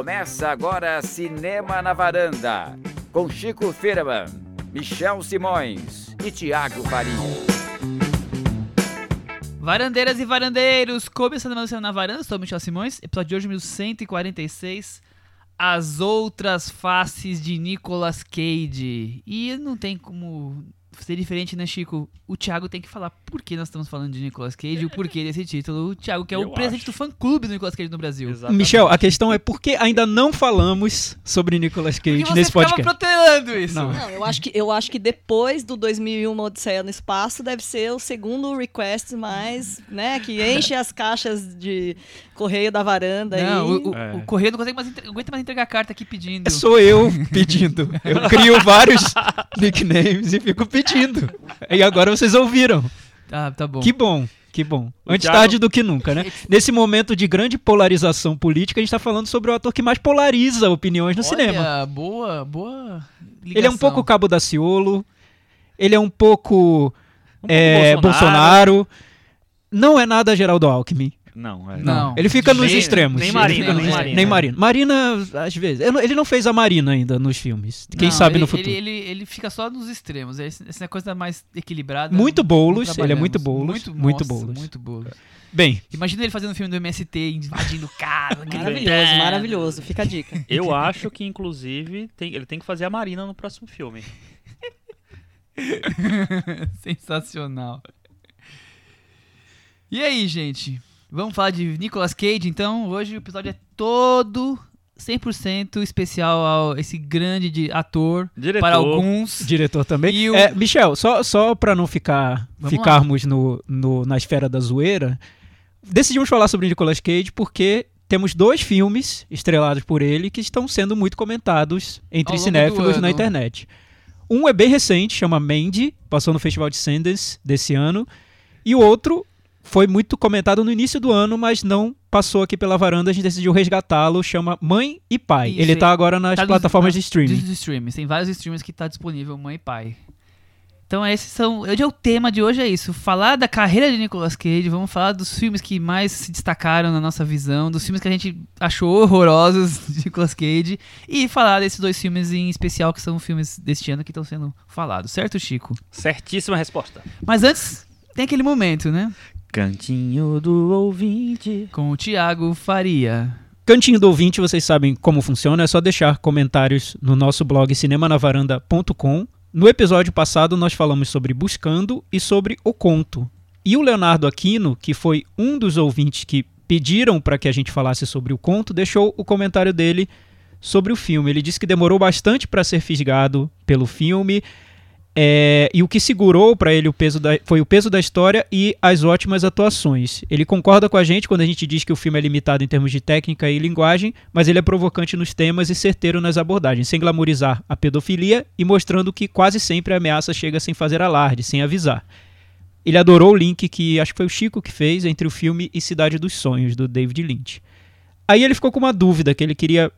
Começa agora Cinema na Varanda, com Chico Firman, Michel Simões e Tiago Faria. Varandeiras e varandeiros, começando mais na Varanda, sou Michel Simões, episódio de hoje 1146, As Outras Faces de Nicolas Cage. E não tem como ser diferente, né, Chico? O Thiago tem que falar por que nós estamos falando de Nicolas Cage e o porquê desse título. O Thiago, que é Eu o presidente acho. do fã-clube do Nicolas Cage no Brasil. Exatamente. Michel, a questão é por que ainda não falamos sobre Nicolas Cage você nesse podcast? protelando isso. Não. Não, eu acho que eu acho que depois do 2001 Uma Odisseia no Espaço deve ser o segundo request mais, né, que enche as caixas de correio da varanda Não, aí. o, o, É. o correio não consegue mais, entre- aguenta mais entregar carta aqui pedindo. É Sou eu pedindo. Eu crio vários nicknames e fico pedindo. E agora vocês ouviram. Ah, tá bom. Que bom, que bom. O Antes Thiago- tarde do que nunca, né? Nesse momento de grande polarização política, a gente tá falando sobre o ator que mais polariza opiniões no Olha, cinema. boa, boa Ele é um ligação. pouco Cabo Daciolo, ele é um pouco, Um pouco é, Bolsonaro. Não é nada Geraldo Alckmin. Não, é. Não. Ele fica nos Nem- extremos. nem Ele Marina, fica nos nem extremos. Marina. Nem Marina. Marina, às vezes. Ele não fez a Marina ainda nos filmes. Quem Não, sabe ele, no futuro. Ele, ele, ele fica só nos extremos. Esse- Essa coisa mais equilibrada. Muito não Boulos, ele é muito Boulos, Muito, muito nossa, Boulos. Muito Boulos. Bem, Imagina ele fazendo um filme do MST, invadindo casa. Maravilhoso, maravilhoso. Fica a dica. Eu acho que, inclusive, tem- ele tem que fazer a Marina no próximo filme. Sensacional. E aí, gente? Vamos falar de Nicolas Cage, então? Hoje o episódio é todo 100% especial ao esse grande de- ator. Diretor. Para alguns. diretor também. E o- É, Michel, só, só pra não ficar, Vamos ficarmos no, no- na esfera da zoeira, decidimos falar sobre Nicolas Cage porque temos dois filmes estrelados por ele que estão sendo muito comentados entre cinéfilos na internet. Um é bem recente, chama Mandy, passou no Festival de Sundance desse ano, e o outro foi muito comentado no início do ano, mas não passou aqui pela varanda, a gente decidiu resgatá-lo, chama Mãe e Pai. Isso, ele é- tá agora nas tá plataformas nas- de streaming. Dos streams. Tem vários streams que tá disponível, mãe e pai. Então esses são. Hoje é o tema de hoje é isso. Falar da carreira de Nicolas Cage, vamos falar dos filmes que mais se destacaram na nossa visão, dos filmes que a gente achou horrorosos de Nicolas Cage, e falar desses dois filmes em especial que são filmes deste ano que estão sendo falados, certo, Chico? Certíssima resposta. Mas antes, tem aquele momento, né? Cantinho do ouvinte. Com o Thiago Faria. Cantinho do ouvinte, vocês sabem como funciona, é só deixar comentários no nosso blog cinemanavaranda.com. No episódio passado nós falamos sobre Buscando e sobre O Conto. E o Leonardo Aquino, que foi um dos ouvintes que pediram para que a gente falasse sobre o conto, deixou o comentário dele sobre o filme. Ele disse que demorou bastante para ser fisgado pelo filme. É, e o que segurou para ele o peso da, foi o peso da história e as ótimas atuações. Ele concorda com a gente quando a gente diz que o filme é limitado em termos de técnica e linguagem, mas ele é provocante nos temas e certeiro nas abordagens, sem glamorizar a pedofilia e mostrando que quase sempre a ameaça chega sem fazer alarde, sem avisar. Ele adorou o link que acho que foi o Chico que fez entre o filme e Cidade dos Sonhos, do David Lynch. Aí ele ficou com uma dúvida que ele queria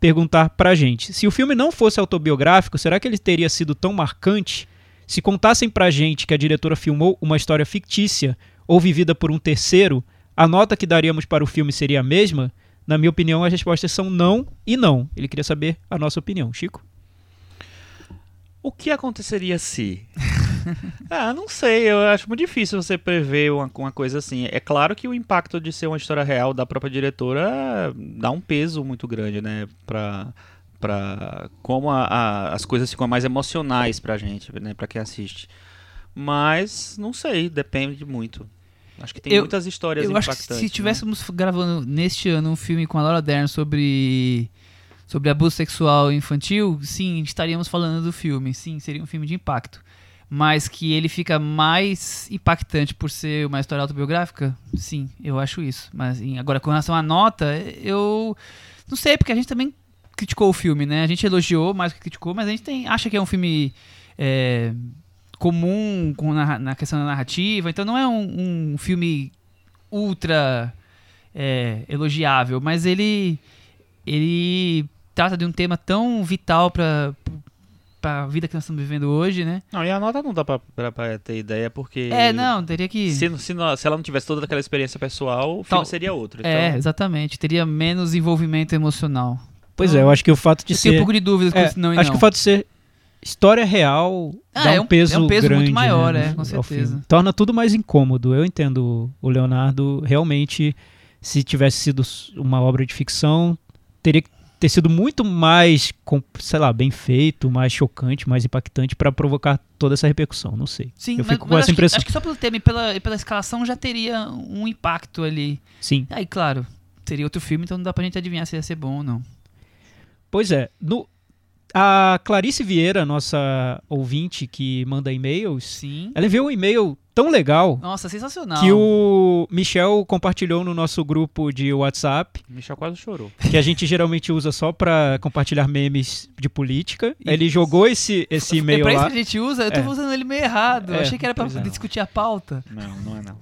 perguntar pra gente. Se o filme não fosse autobiográfico, será que ele teria sido tão marcante se contassem pra gente que a diretora filmou uma história fictícia ou vivida por um terceiro, a nota que daríamos para o filme seria a mesma? Na minha opinião, as respostas são não e não. Ele queria saber a nossa opinião. Chico? O que aconteceria se? ah, não sei. Eu acho muito difícil você prever uma, uma coisa assim. É claro que o impacto de ser uma história real da própria diretora dá um peso muito grande, né? Pra, pra como a- a- as coisas ficam mais emocionais pra gente, né? Pra quem assiste. Mas, não sei. Depende muito. Acho que tem Eu- muitas histórias Eu acho que impactantes. se né? tivéssemos gravando neste ano um filme com a Laura Dern sobre sobre abuso sexual infantil, sim, estaríamos falando do filme. Sim, seria um filme de impacto. Mas que ele fica mais impactante por ser uma história autobiográfica? Sim, eu acho isso. Mas agora, com relação à nota, eu não sei, porque a gente também criticou o filme, né? A gente elogiou mais que criticou, mas a gente tem, acha que é um filme é, comum com na, na questão da narrativa, então não é um, um filme ultra é, elogiável, mas ele ele trata de um tema tão vital para para a vida que nós estamos vivendo hoje, né? Não, e a nota não dá pra, pra- pra ter ideia, porque. É, não, teria que Se, se, não- se ela não tivesse toda aquela experiência pessoal, o filme Tal- seria outro. Então, É, exatamente, teria menos envolvimento emocional. Pois é, eu acho que o fato de eu ser. tenho um pouco de dúvidas com É, não e acho não. que o fato de ser história real Ah, dá é um um- peso é um peso muito grande, maior, né, é, com certeza. Torna tudo mais incômodo. Eu entendo o Leonardo realmente se tivesse sido uma obra de ficção, teria que ter sido muito mais, sei lá, bem feito, mais chocante, mais impactante pra provocar toda essa repercussão, não sei. Sim, eu mas, fico com essa acho, que, impressão. acho que só pelo tema e pela, e pela escalação já teria um impacto ali. Sim. Aí, claro, seria outro filme, então não dá pra gente adivinhar se ia ser bom ou não. Pois é, no a Clarice Vieira, nossa ouvinte que manda e-mails, Sim. ela enviou um e-mail tão legal Nossa, sensacional. que o Michel compartilhou no nosso grupo de WhatsApp, O Michel quase chorou. que a gente geralmente usa só pra compartilhar memes de política. E- Ele jogou esse, esse é e-mail pra isso que a gente usa, eu tô É. usando ele meio errado. Eu É, achei que era pra pois é. discutir a pauta. Não, não é não.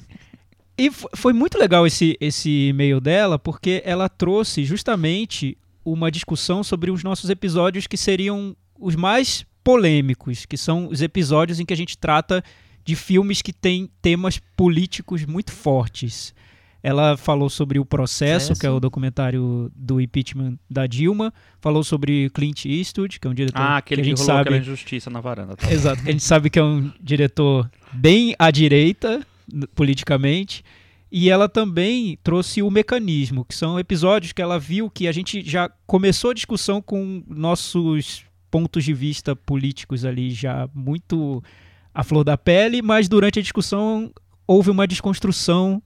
E fo- foi muito legal esse, esse e-mail dela, porque ela trouxe justamente uma discussão sobre os nossos episódios que seriam os mais polêmicos, que são os episódios em que a gente trata de filmes que têm temas políticos muito fortes. Ela falou sobre o processo, que é o documentário do impeachment da Dilma, falou sobre Clint Eastwood, que é um diretor Ah, aquele que que, a gente rolou sabe aquela injustiça na varanda. Tá? Exato. A gente sabe que é um diretor bem à direita, politicamente. E ela também trouxe o mecanismo, que são episódios que ela viu que a gente já começou a discussão com nossos pontos de vista políticos ali já muito à flor da pele, mas durante a discussão houve uma desconstrução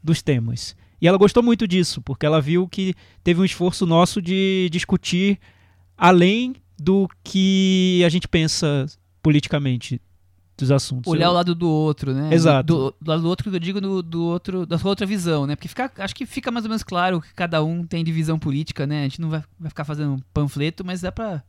dos temas. E ela gostou muito disso, porque ela viu que teve um esforço nosso de discutir além do que a gente pensa politicamente dos assuntos. Olhar Eu- o lado do outro, né? Exato. Do, do lado do outro que eu digo do, do outro, da sua outra visão, né? Porque fica, acho que fica mais ou menos claro que cada um tem divisão política, né? A gente não vai, vai ficar fazendo um panfleto, mas dá pra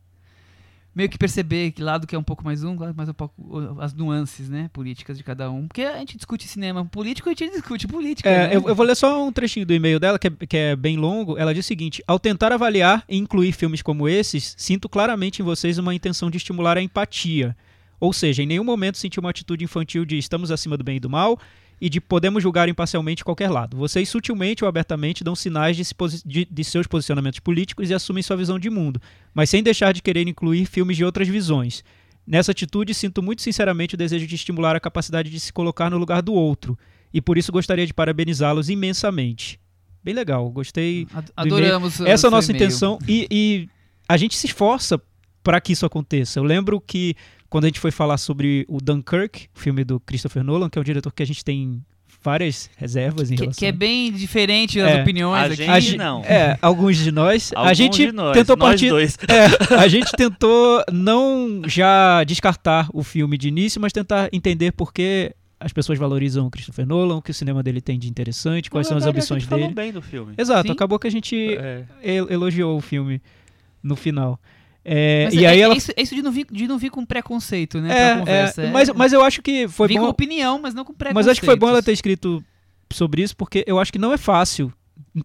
meio que perceber que lado que é um pouco mais um, lado mais um pouco as nuances, né? Políticas de cada um. Porque a gente discute cinema político e a gente discute política. É, né? eu, eu vou ler só um trechinho do e-mail dela, que é, que é bem longo. Ela diz o seguinte: Ao tentar avaliar e incluir filmes como esses, sinto claramente em vocês uma intenção de estimular a empatia. Ou seja, em nenhum momento senti uma atitude infantil de estamos acima do bem e do mal e de podemos julgar imparcialmente qualquer lado. Vocês sutilmente ou abertamente dão sinais de, se de- de seus posicionamentos políticos e assumem sua visão de mundo, mas sem deixar de querer incluir filmes de outras visões. Nessa atitude, sinto muito sinceramente o desejo de estimular a capacidade de se colocar no lugar do outro, e por isso gostaria de parabenizá-los imensamente. Bem legal, gostei. E-mail. Adoramos. Essa é a nossa intenção e, e a gente se esforça para que isso aconteça. Eu lembro que quando a gente foi falar sobre o Dunkirk, o filme do Christopher Nolan, que é um diretor que a gente tem várias reservas em Que, relação que é bem diferente das É. opiniões A aqui. gente a gente, não. É, alguns de nós. a Alguns gente de nós, tentou nós partir. dois. É, a gente tentou não já descartar o filme de início, mas tentar entender por que as pessoas valorizam o Christopher Nolan, o que o cinema dele tem de interessante, quais Na são as a ambições gente falou dele. bem do filme. Exato, Sim. acabou que a gente É. el- elogiou o filme no final. É, e é, aí é ela. isso, é isso de, não vir, de não vir com preconceito, né? É, conversa. é, mas, mas eu acho que foi Vir com bom. opinião, mas não com preconceito. Mas acho que foi bom ela ter escrito sobre isso, porque eu acho que não é fácil.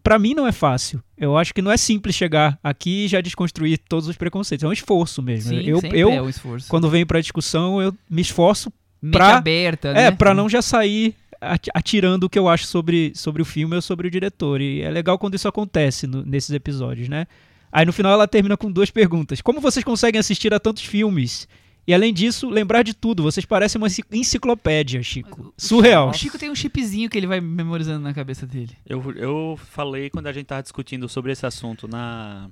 Pra mim não é fácil. Eu acho que não é simples chegar aqui e já desconstruir todos os preconceitos. É um esforço mesmo. Sim, eu, eu é um esforço. quando venho pra discussão, eu me esforço pra- aberta, né? É, pra não já sair ati- atirando o que eu acho sobre, sobre o filme ou sobre o diretor. E é legal quando isso acontece no- nesses episódios, né? Aí no final ela termina com duas perguntas. Como vocês conseguem assistir a tantos filmes? E além disso, lembrar de tudo. Vocês parecem uma enci- enciclopédia, Chico. Surreal. O Chico tem um chipzinho que ele vai memorizando na cabeça dele. Eu, eu falei quando a gente tava discutindo sobre esse assunto na,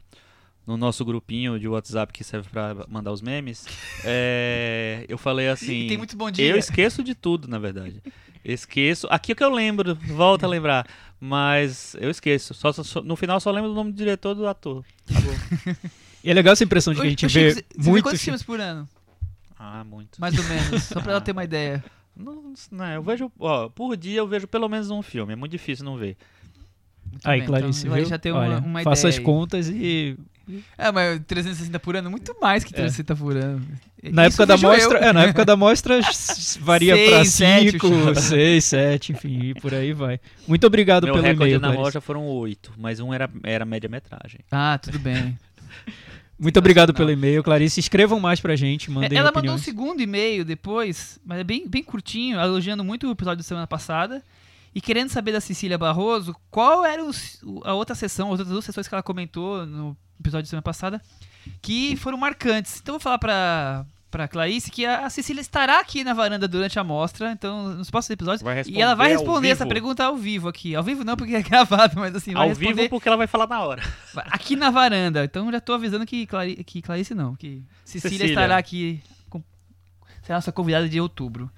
no nosso grupinho de WhatsApp que serve pra mandar os memes. é, eu falei assim. tem muito bom dia. Eu esqueço de tudo, na verdade. Esqueço. Aqui é o que eu lembro, volta a lembrar. Mas eu esqueço. Só, só- no final só lembro do nome do diretor do ator. Acabou. E é legal essa impressão de que a gente vê você- vê muito. quantos filmes por ano? ah, muito. Mais ou menos. Só pra ela ter uma ideia. Não, não, eu vejo. Ó, por dia eu vejo pelo menos um filme. É muito difícil não ver. Muito Aí, bem, Clarice, então, viu? já tem Olha, uma, uma faça ideia as aí. contas e. É, mas 360 por ano? Muito mais que 360 por ano. Na Isso época da mostra. eu. É, na época da mostra varia sete, 5, o 6, 7, enfim, e por aí vai. Muito obrigado Meu pelo recorde e-mail. na Clarice. loja foram oito, mas um era, era média-metragem. Ah, tudo bem. Muito obrigado pelo e-mail, Clarice. Escrevam mais pra gente, mandem Ela mandou um opiniões. segundo e-mail depois, mas é bem, bem curtinho, elogiando muito o episódio da semana passada. E querendo saber da Cecília Barroso qual era o- a outra sessão, as outras duas sessões que ela comentou no, episódio da semana passada, que foram marcantes. Então vou falar pra, pra Clarice que a Cecília estará aqui na varanda durante a mostra, então nos próximos episódios. E ela vai responder essa pergunta ao vivo aqui. Ao vivo não, porque é gravado, mas assim, vai Ao responder vivo porque ela vai falar na hora. aqui na varanda. Então já tô avisando que, Clari que Clarice não, que Cecília, Cecília. estará aqui, com, será nossa convidada de outubro.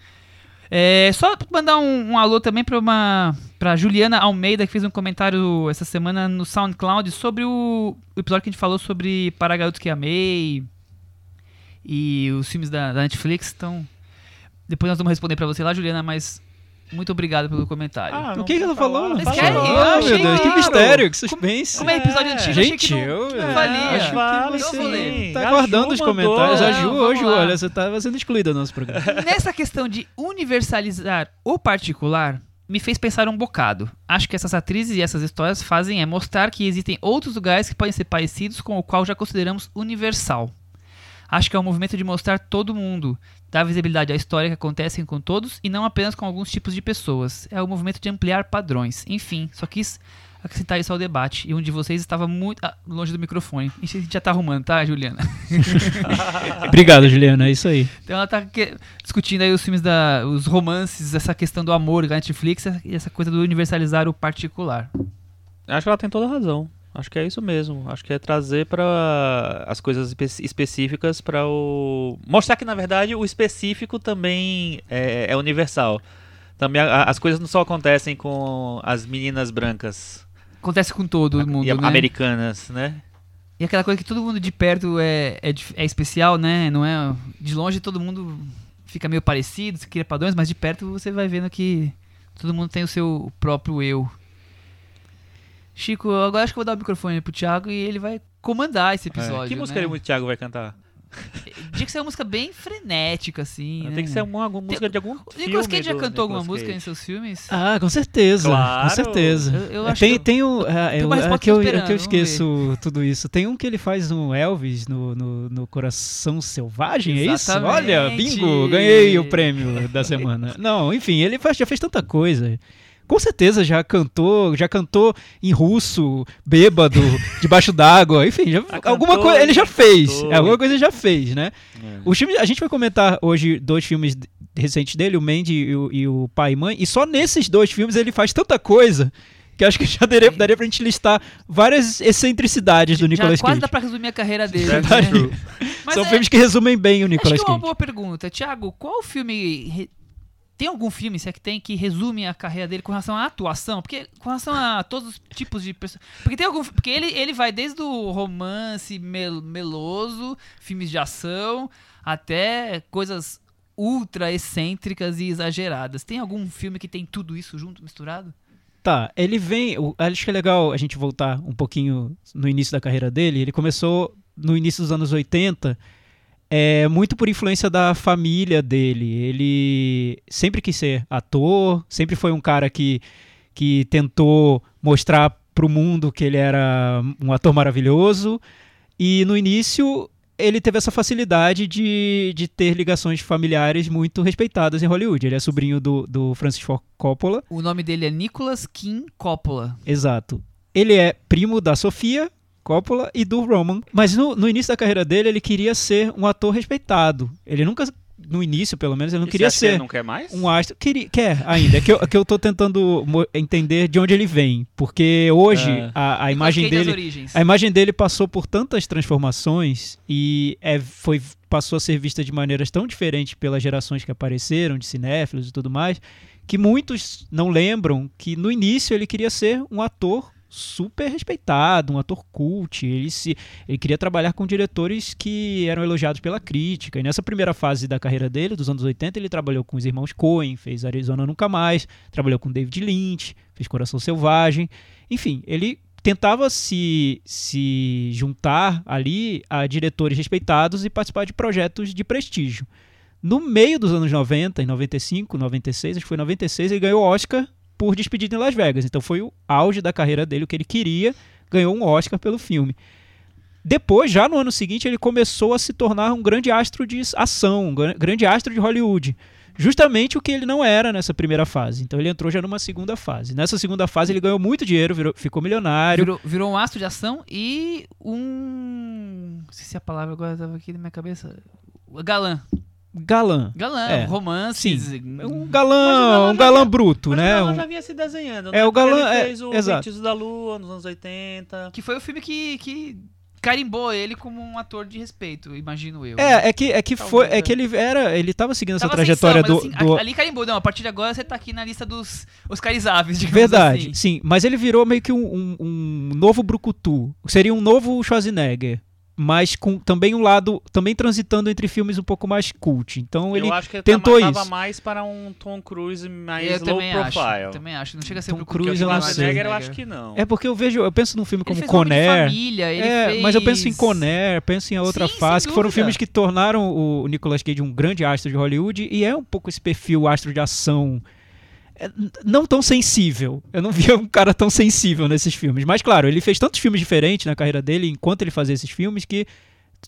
É, só mandar um, um alô também para uma para Juliana Almeida que fez um comentário essa semana no SoundCloud sobre o, o episódio que a gente falou sobre Para Garotos que Amei e os filmes da, da Netflix. Então, depois nós vamos responder para você lá, Juliana, mas muito obrigado pelo comentário. Ah, O que, que ela falou? Mas querem? Eu Ah, achei meu Deus, que mistério, que suspense. Como é episódio É. antigo, achei Gente, que não, eu que não é, valia. acho que Vale você sim. tá A aguardando Ju os mandou. comentários. A Não, Ju, hoje, lá. olha, você tava sendo excluída do nosso programa. Nessa questão de universalizar o particular, me fez pensar um bocado. Acho que essas atrizes e essas histórias fazem é mostrar que existem outros lugares que podem ser parecidos com o qual já consideramos universal. Acho que é um movimento de mostrar todo mundo, dar visibilidade à história que acontecem com todos e não apenas com alguns tipos de pessoas. É um movimento de ampliar padrões. Enfim, só quis acrescentar isso ao debate. E um de vocês estava muito ah, longe do microfone. A gente já tá arrumando, tá, Juliana? Obrigado, Juliana, é isso aí. Então ela tá que- discutindo aí os filmes da. os romances, essa questão do amor da Netflix e essa coisa do universalizar o particular. Acho que ela tem toda a razão. Acho que é isso mesmo. Acho que é trazer para as coisas espe- específicas para o mostrar que na verdade o específico também é, é universal. Também a- as coisas não só acontecem com as meninas brancas Acontece com todo a- mundo, e né? americanas, né? E aquela coisa que todo mundo de perto é, é, é especial, né? Não é. De longe todo mundo fica meio parecido, se cria padrões, mas de perto você vai vendo que todo mundo tem o seu próprio eu. Chico, agora acho que eu vou dar o microfone pro Thiago e ele vai comandar esse episódio. É. Que música né? o Thiago vai cantar? Tinha que ser uma música bem frenética, assim. né? Tem que ser uma, alguma música de algum O Nicolas filme Cage já cantou alguma música em seus filmes? Ah, com certeza. Claro. Com certeza. Eu- eu acho tem, que- tem o. ah, Tem eu- uma resposta é que eu, é que eu esqueço tudo isso. Tem um que ele faz no Elvis, no, no, no Coração Selvagem, é isso? Exatamente. Olha, bingo, ganhei o prêmio da semana. Não, enfim, ele faz, já fez tanta coisa. Com certeza já cantou, já cantou em russo, bêbado, debaixo d'água, enfim, já- Ah, alguma cantou, coisa ele já fez, cantou. alguma coisa ele já fez, né? É. Os filmes, a gente vai comentar hoje dois filmes recentes dele, o Mandy e o, e o Pai e Mãe, e só nesses dois filmes ele faz tanta coisa que acho que já daria, daria pra gente listar várias excentricidades do Já Nicolas quase Cage. dá pra resumir a carreira dele. Né? São é- filmes que resumem bem o Nicolas Acho que é uma Cage. boa pergunta. Tiago, qual filme. Tem algum filme, se é que tem, que resume a carreira dele com relação à atuação? Porque com relação a todos os tipos de pessoas. Porque tem algum. Porque ele, ele vai desde o romance mel- meloso, filmes de ação, até coisas ultra excêntricas e exageradas. Tem algum filme que tem tudo isso junto, misturado? Tá, ele vem. Acho que é legal a gente voltar um pouquinho no início da carreira dele. Ele começou no início dos anos 80, é, muito por influência da família dele. Ele sempre quis ser ator, sempre foi um cara que, que tentou mostrar pro mundo que ele era um ator maravilhoso. E no início ele teve essa facilidade de, de ter ligações familiares muito respeitadas em Hollywood. Ele é sobrinho do, do Francis Ford Coppola. O nome dele é Nicholas Kim Coppola. Exato. Ele é primo da Sofia Coppola e do Roman. Mas no, no início da carreira dele, ele queria ser um ator respeitado. Ele nunca, no início pelo menos, ele não E queria acha que ele ser não quer mais? um astro. Queria, quer ainda. É que eu, é que eu tô tentando entender de onde ele vem. Porque hoje É. a, a imagem dele. A imagem dele passou por tantas transformações e é, foi, passou a ser vista de maneiras tão diferentes pelas gerações que apareceram, de cinéfilos e tudo mais, que muitos não lembram que no início ele queria ser um ator super respeitado, um ator cult. Ele, se, ele queria trabalhar com diretores que eram elogiados pela crítica. E nessa primeira fase da carreira dele, dos anos 80, ele trabalhou com os irmãos Coen, fez Arizona Nunca Mais, trabalhou com David Lynch, fez Coração Selvagem. Enfim, ele tentava se, se juntar ali a diretores respeitados e participar de projetos de prestígio. No meio dos anos 90, em 95, 96, acho que foi 96, ele ganhou o Oscar por Despedida em Las Vegas. Então foi o auge da carreira dele, o que ele queria, ganhou um Oscar pelo filme. Depois, já no ano seguinte, ele começou a se tornar um grande astro de ação, um gran- grande astro de Hollywood. justamente o que ele não era nessa primeira fase. Então ele entrou já numa segunda fase. Nessa segunda fase ele ganhou muito dinheiro, virou- ficou milionário. Virou, virou um astro de ação e um. Não sei se a palavra agora estava aqui na minha cabeça. Galã. Galã. Galã, É. romances. É Um o galã, galã um já galã vinha- bruto, Mas né? o Galã Um- já vinha se desenhando, É, né? o Galã- Ele é, fez o exato. Feitiço da Lua nos anos 80. Que foi o filme que, que carimbou ele como um ator de respeito, imagino eu. É, é que, é que Talvez, foi, é é. que ele era, ele tava seguindo essa Tava trajetória ascensão, do, assim, do- Ali carimbou, não. A partir de agora você tá aqui na lista dos Oscarizáveis, digamos Verdade, assim. sim. Mas ele virou meio que um, um- um novo Brucutu. Seria um novo Schwarzenegger. Mas com também um lado. Também transitando entre filmes um pouco mais cult. Então ele. eu acho que ele tentou tava, tava isso. mais para um Tom Cruise mais Eu low também profile. acho. Também acho. Não chega a ser Tom Cruise, eu o não sei. eu acho que não. É porque eu vejo. Eu penso num filme Ele como fez Conair. Família, ele É, mas eu penso em fez- Conair, penso em outra Sim, fase, que foram filmes que tornaram o Nicolas Cage um grande astro de Hollywood e é um pouco esse perfil astro de ação. É, não tão sensível. Eu não via um cara tão sensível nesses filmes. Mas, claro, ele fez tantos filmes diferentes na carreira dele enquanto ele fazia esses filmes que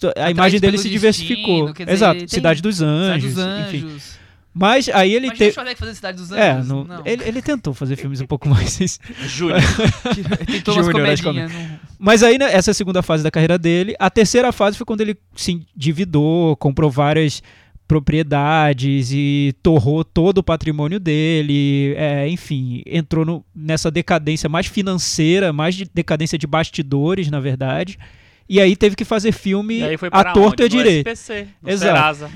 a Atrás imagem dele se Destino, diversificou. dizer, Exato, Cidade dos Cidade Anjos, dos enfim. Anjos. Mas aí ele teve. o Schwarzenegger fazer Cidade dos É, Anjos. no- não. ele, ele tentou fazer filmes um pouco mais. Júnior. Ele tentou umas comedinhas. não- Mas aí, né, essa é a segunda fase da carreira dele. A terceira fase foi quando ele se endividou, comprou várias propriedades e torrou todo o patrimônio dele. é, enfim, entrou no- nessa decadência mais financeira, mais de decadência de bastidores, na verdade. E aí teve que fazer filme E aí foi a para torto e a No direito. SPC, no Exato. Serasa.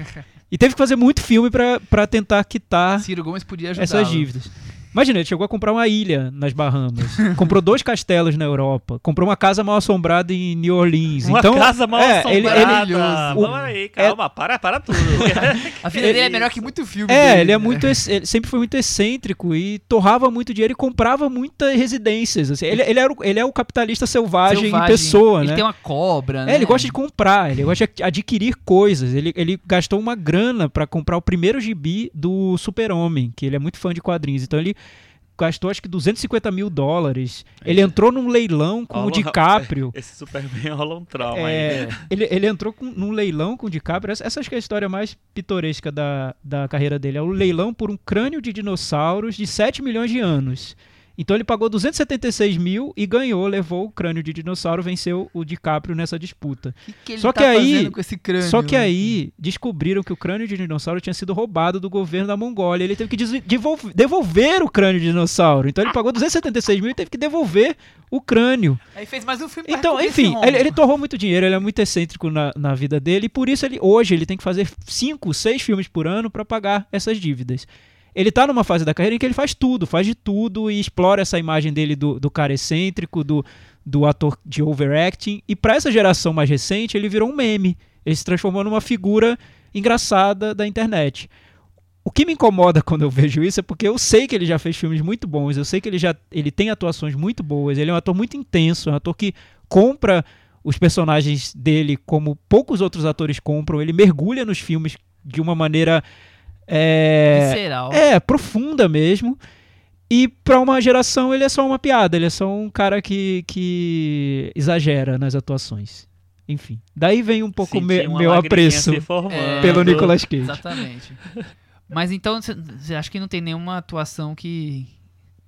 E teve que fazer muito filme pra pra tentar quitar Ciro Gomes podia ajudar. essas dívidas. Imagina, ele chegou a comprar uma ilha nas Bahamas, comprou dois castelos na Europa, comprou uma casa mal assombrada em New Orleans. Uma então, casa mal é, ele, assombrada. ele, Maravilhoso. Vamos aí, calma, para, para tudo. A vida Ele- dele é melhor que muito filme. é, dele, ele é né? muito, ele sempre foi muito excêntrico e torrava muito dinheiro e comprava muitas residências. assim. Ele, ele, era o, ele é o capitalista selvagem, em Selvagem. pessoa, Ele né? tem uma cobra, né? É, ele gosta de comprar, ele gosta de adquirir coisas. Ele, ele gastou uma grana pra comprar o primeiro gibi do Super-Homem, que ele é muito fã de quadrinhos. Então ele gastou acho que 250 mil dólares. Ele entrou num leilão com o Rola- DiCaprio. Esse Superman rola um trauma aí. É, ele, ele entrou com, num leilão com o DiCaprio. Essa, essa acho que é a história mais pitoresca da, da carreira dele. É o leilão por um crânio de dinossauros de 7 milhões de anos. Então ele pagou 276 mil e ganhou, levou o crânio de dinossauro, venceu o DiCaprio nessa disputa. O que, que Só tá que aí- fazendo com esse crânio? Só que né? aí descobriram que o crânio de dinossauro tinha sido roubado do governo da Mongólia. Ele teve que devolver, devolver o crânio de dinossauro. Então ele pagou 276 mil e teve que devolver o crânio. Aí fez mais um filme Então, enfim, ele, ele torrou muito dinheiro, ele é muito excêntrico na, na vida dele, e por isso ele hoje ele tem que fazer cinco, seis filmes por ano para pagar essas dívidas. Ele tá numa fase da carreira em que ele faz tudo, faz de tudo e explora essa imagem dele do, do cara excêntrico, do, do ator de overacting. E para essa geração mais recente, ele virou um meme. Ele se transformou numa figura engraçada da internet. O que me incomoda quando eu vejo isso é porque eu sei que ele já fez filmes muito bons, eu sei que ele já ele tem atuações muito boas, ele é um ator muito intenso, é um ator que compra os personagens dele como poucos outros atores compram, ele mergulha nos filmes de uma maneira é, Visceral. é profunda mesmo. E pra uma geração ele é só uma piada, ele é só um cara que, que exagera nas atuações. Enfim, daí vem um pouco me- meu apreço. É, pelo Nicolas Cage. Exatamente. Mas então, você acha que não tem nenhuma atuação que.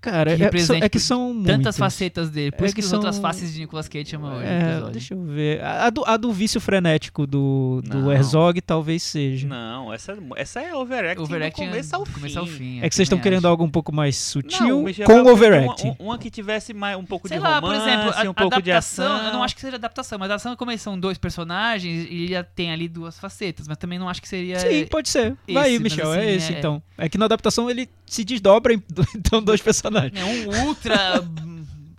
Cara, que é, são- é que são Tantas muitas. facetas dele. Por É isso que, que as outras são- faces de Nicolas Cage chamam hoje. É, episódio. deixa eu ver. A, a do, a do vício frenético do, do Não. Herzog talvez seja. Não, essa, essa é overacting, Overacting do começo ao começo ao fim. É que vocês estão também querendo acho. algo um pouco mais sutil Não, com overacting. Uma, uma que tivesse mais, um pouco Sei de lá, por romance, exemplo, a, um pouco de adaptação, ação. eu não acho que seja adaptação, mas a adaptação como eles são dois personagens e já tem ali duas facetas, mas também não acho que seria Sim, pode ser. Vai aí, esse, Michel. assim, é esse é- então. É que na adaptação ele se desdobra em então, dois personagens. É um ultra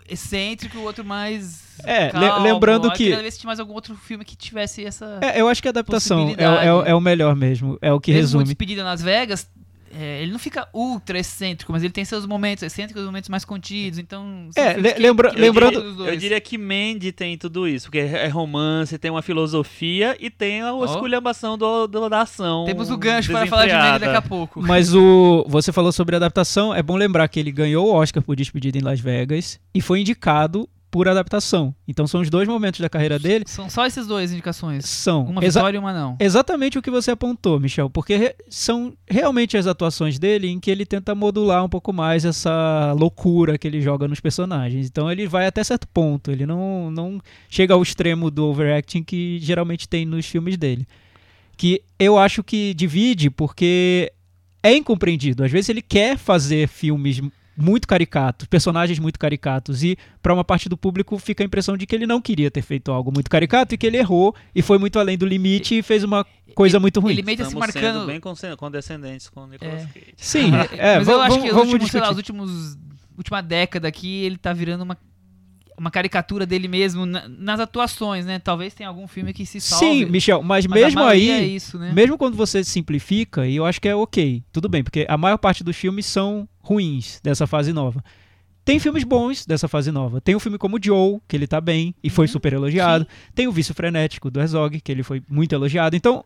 excêntrico o outro mais É, calmo. lembrando Eu que- queria ver se tinha mais algum outro filme que tivesse essa É, eu acho que a adaptação é, o- é, é o melhor mesmo. É o que Mesmo resume. Despedida nas Vegas, é, ele não fica ultra excêntrico, mas ele tem seus momentos excêntricos e momentos mais contidos, então... É, le- que- lembra- que Eu lembrando- diria, dos dois. eu diria que Mandy tem tudo isso, porque é romance, tem uma filosofia e tem a esculhambação do, do- da ação. Temos o gancho para falar de Mandy daqui a pouco. Mas o. Você falou sobre adaptação. É bom lembrar que ele ganhou o Oscar por Despedida em Las Vegas e foi indicado por adaptação. Então são os dois momentos da carreira dele. São só esses dois indicações. São Uma vitória e uma não. exatamente o que você apontou, Michel, porque re- são realmente as atuações dele em que ele tenta modular um pouco mais essa loucura que ele joga nos personagens. Então ele vai até certo ponto, ele não, não chega ao extremo do overacting que geralmente tem nos filmes dele. Que eu acho que divide porque é incompreendido. Às vezes ele quer fazer filmes muito caricatos, personagens muito caricatos, e para uma parte do público fica a impressão de que ele não queria ter feito algo muito caricato e que ele errou e foi muito além do limite e fez uma coisa muito ruim. Ele meio tá se Estamos sendo marcando. bem condescendentes com o Nicolas É. Cage. Sim, é, Mas eu acho que os vamos últimos, sei lá, os últimos. Última década aqui, ele tá virando uma. Uma caricatura dele mesmo na- nas atuações, né? Talvez tenha algum filme que se salve. Sim, Michel, mas, mas mesmo aí, É isso, né? mesmo quando você simplifica, e eu acho que é ok, tudo bem, porque a maior parte dos filmes são ruins dessa fase nova. Tem filmes bons dessa fase nova. Tem um filme como Joe, que ele tá bem e foi Uhum, super elogiado. Tem o Vício Frenético do Herzog, que ele foi muito elogiado. Então,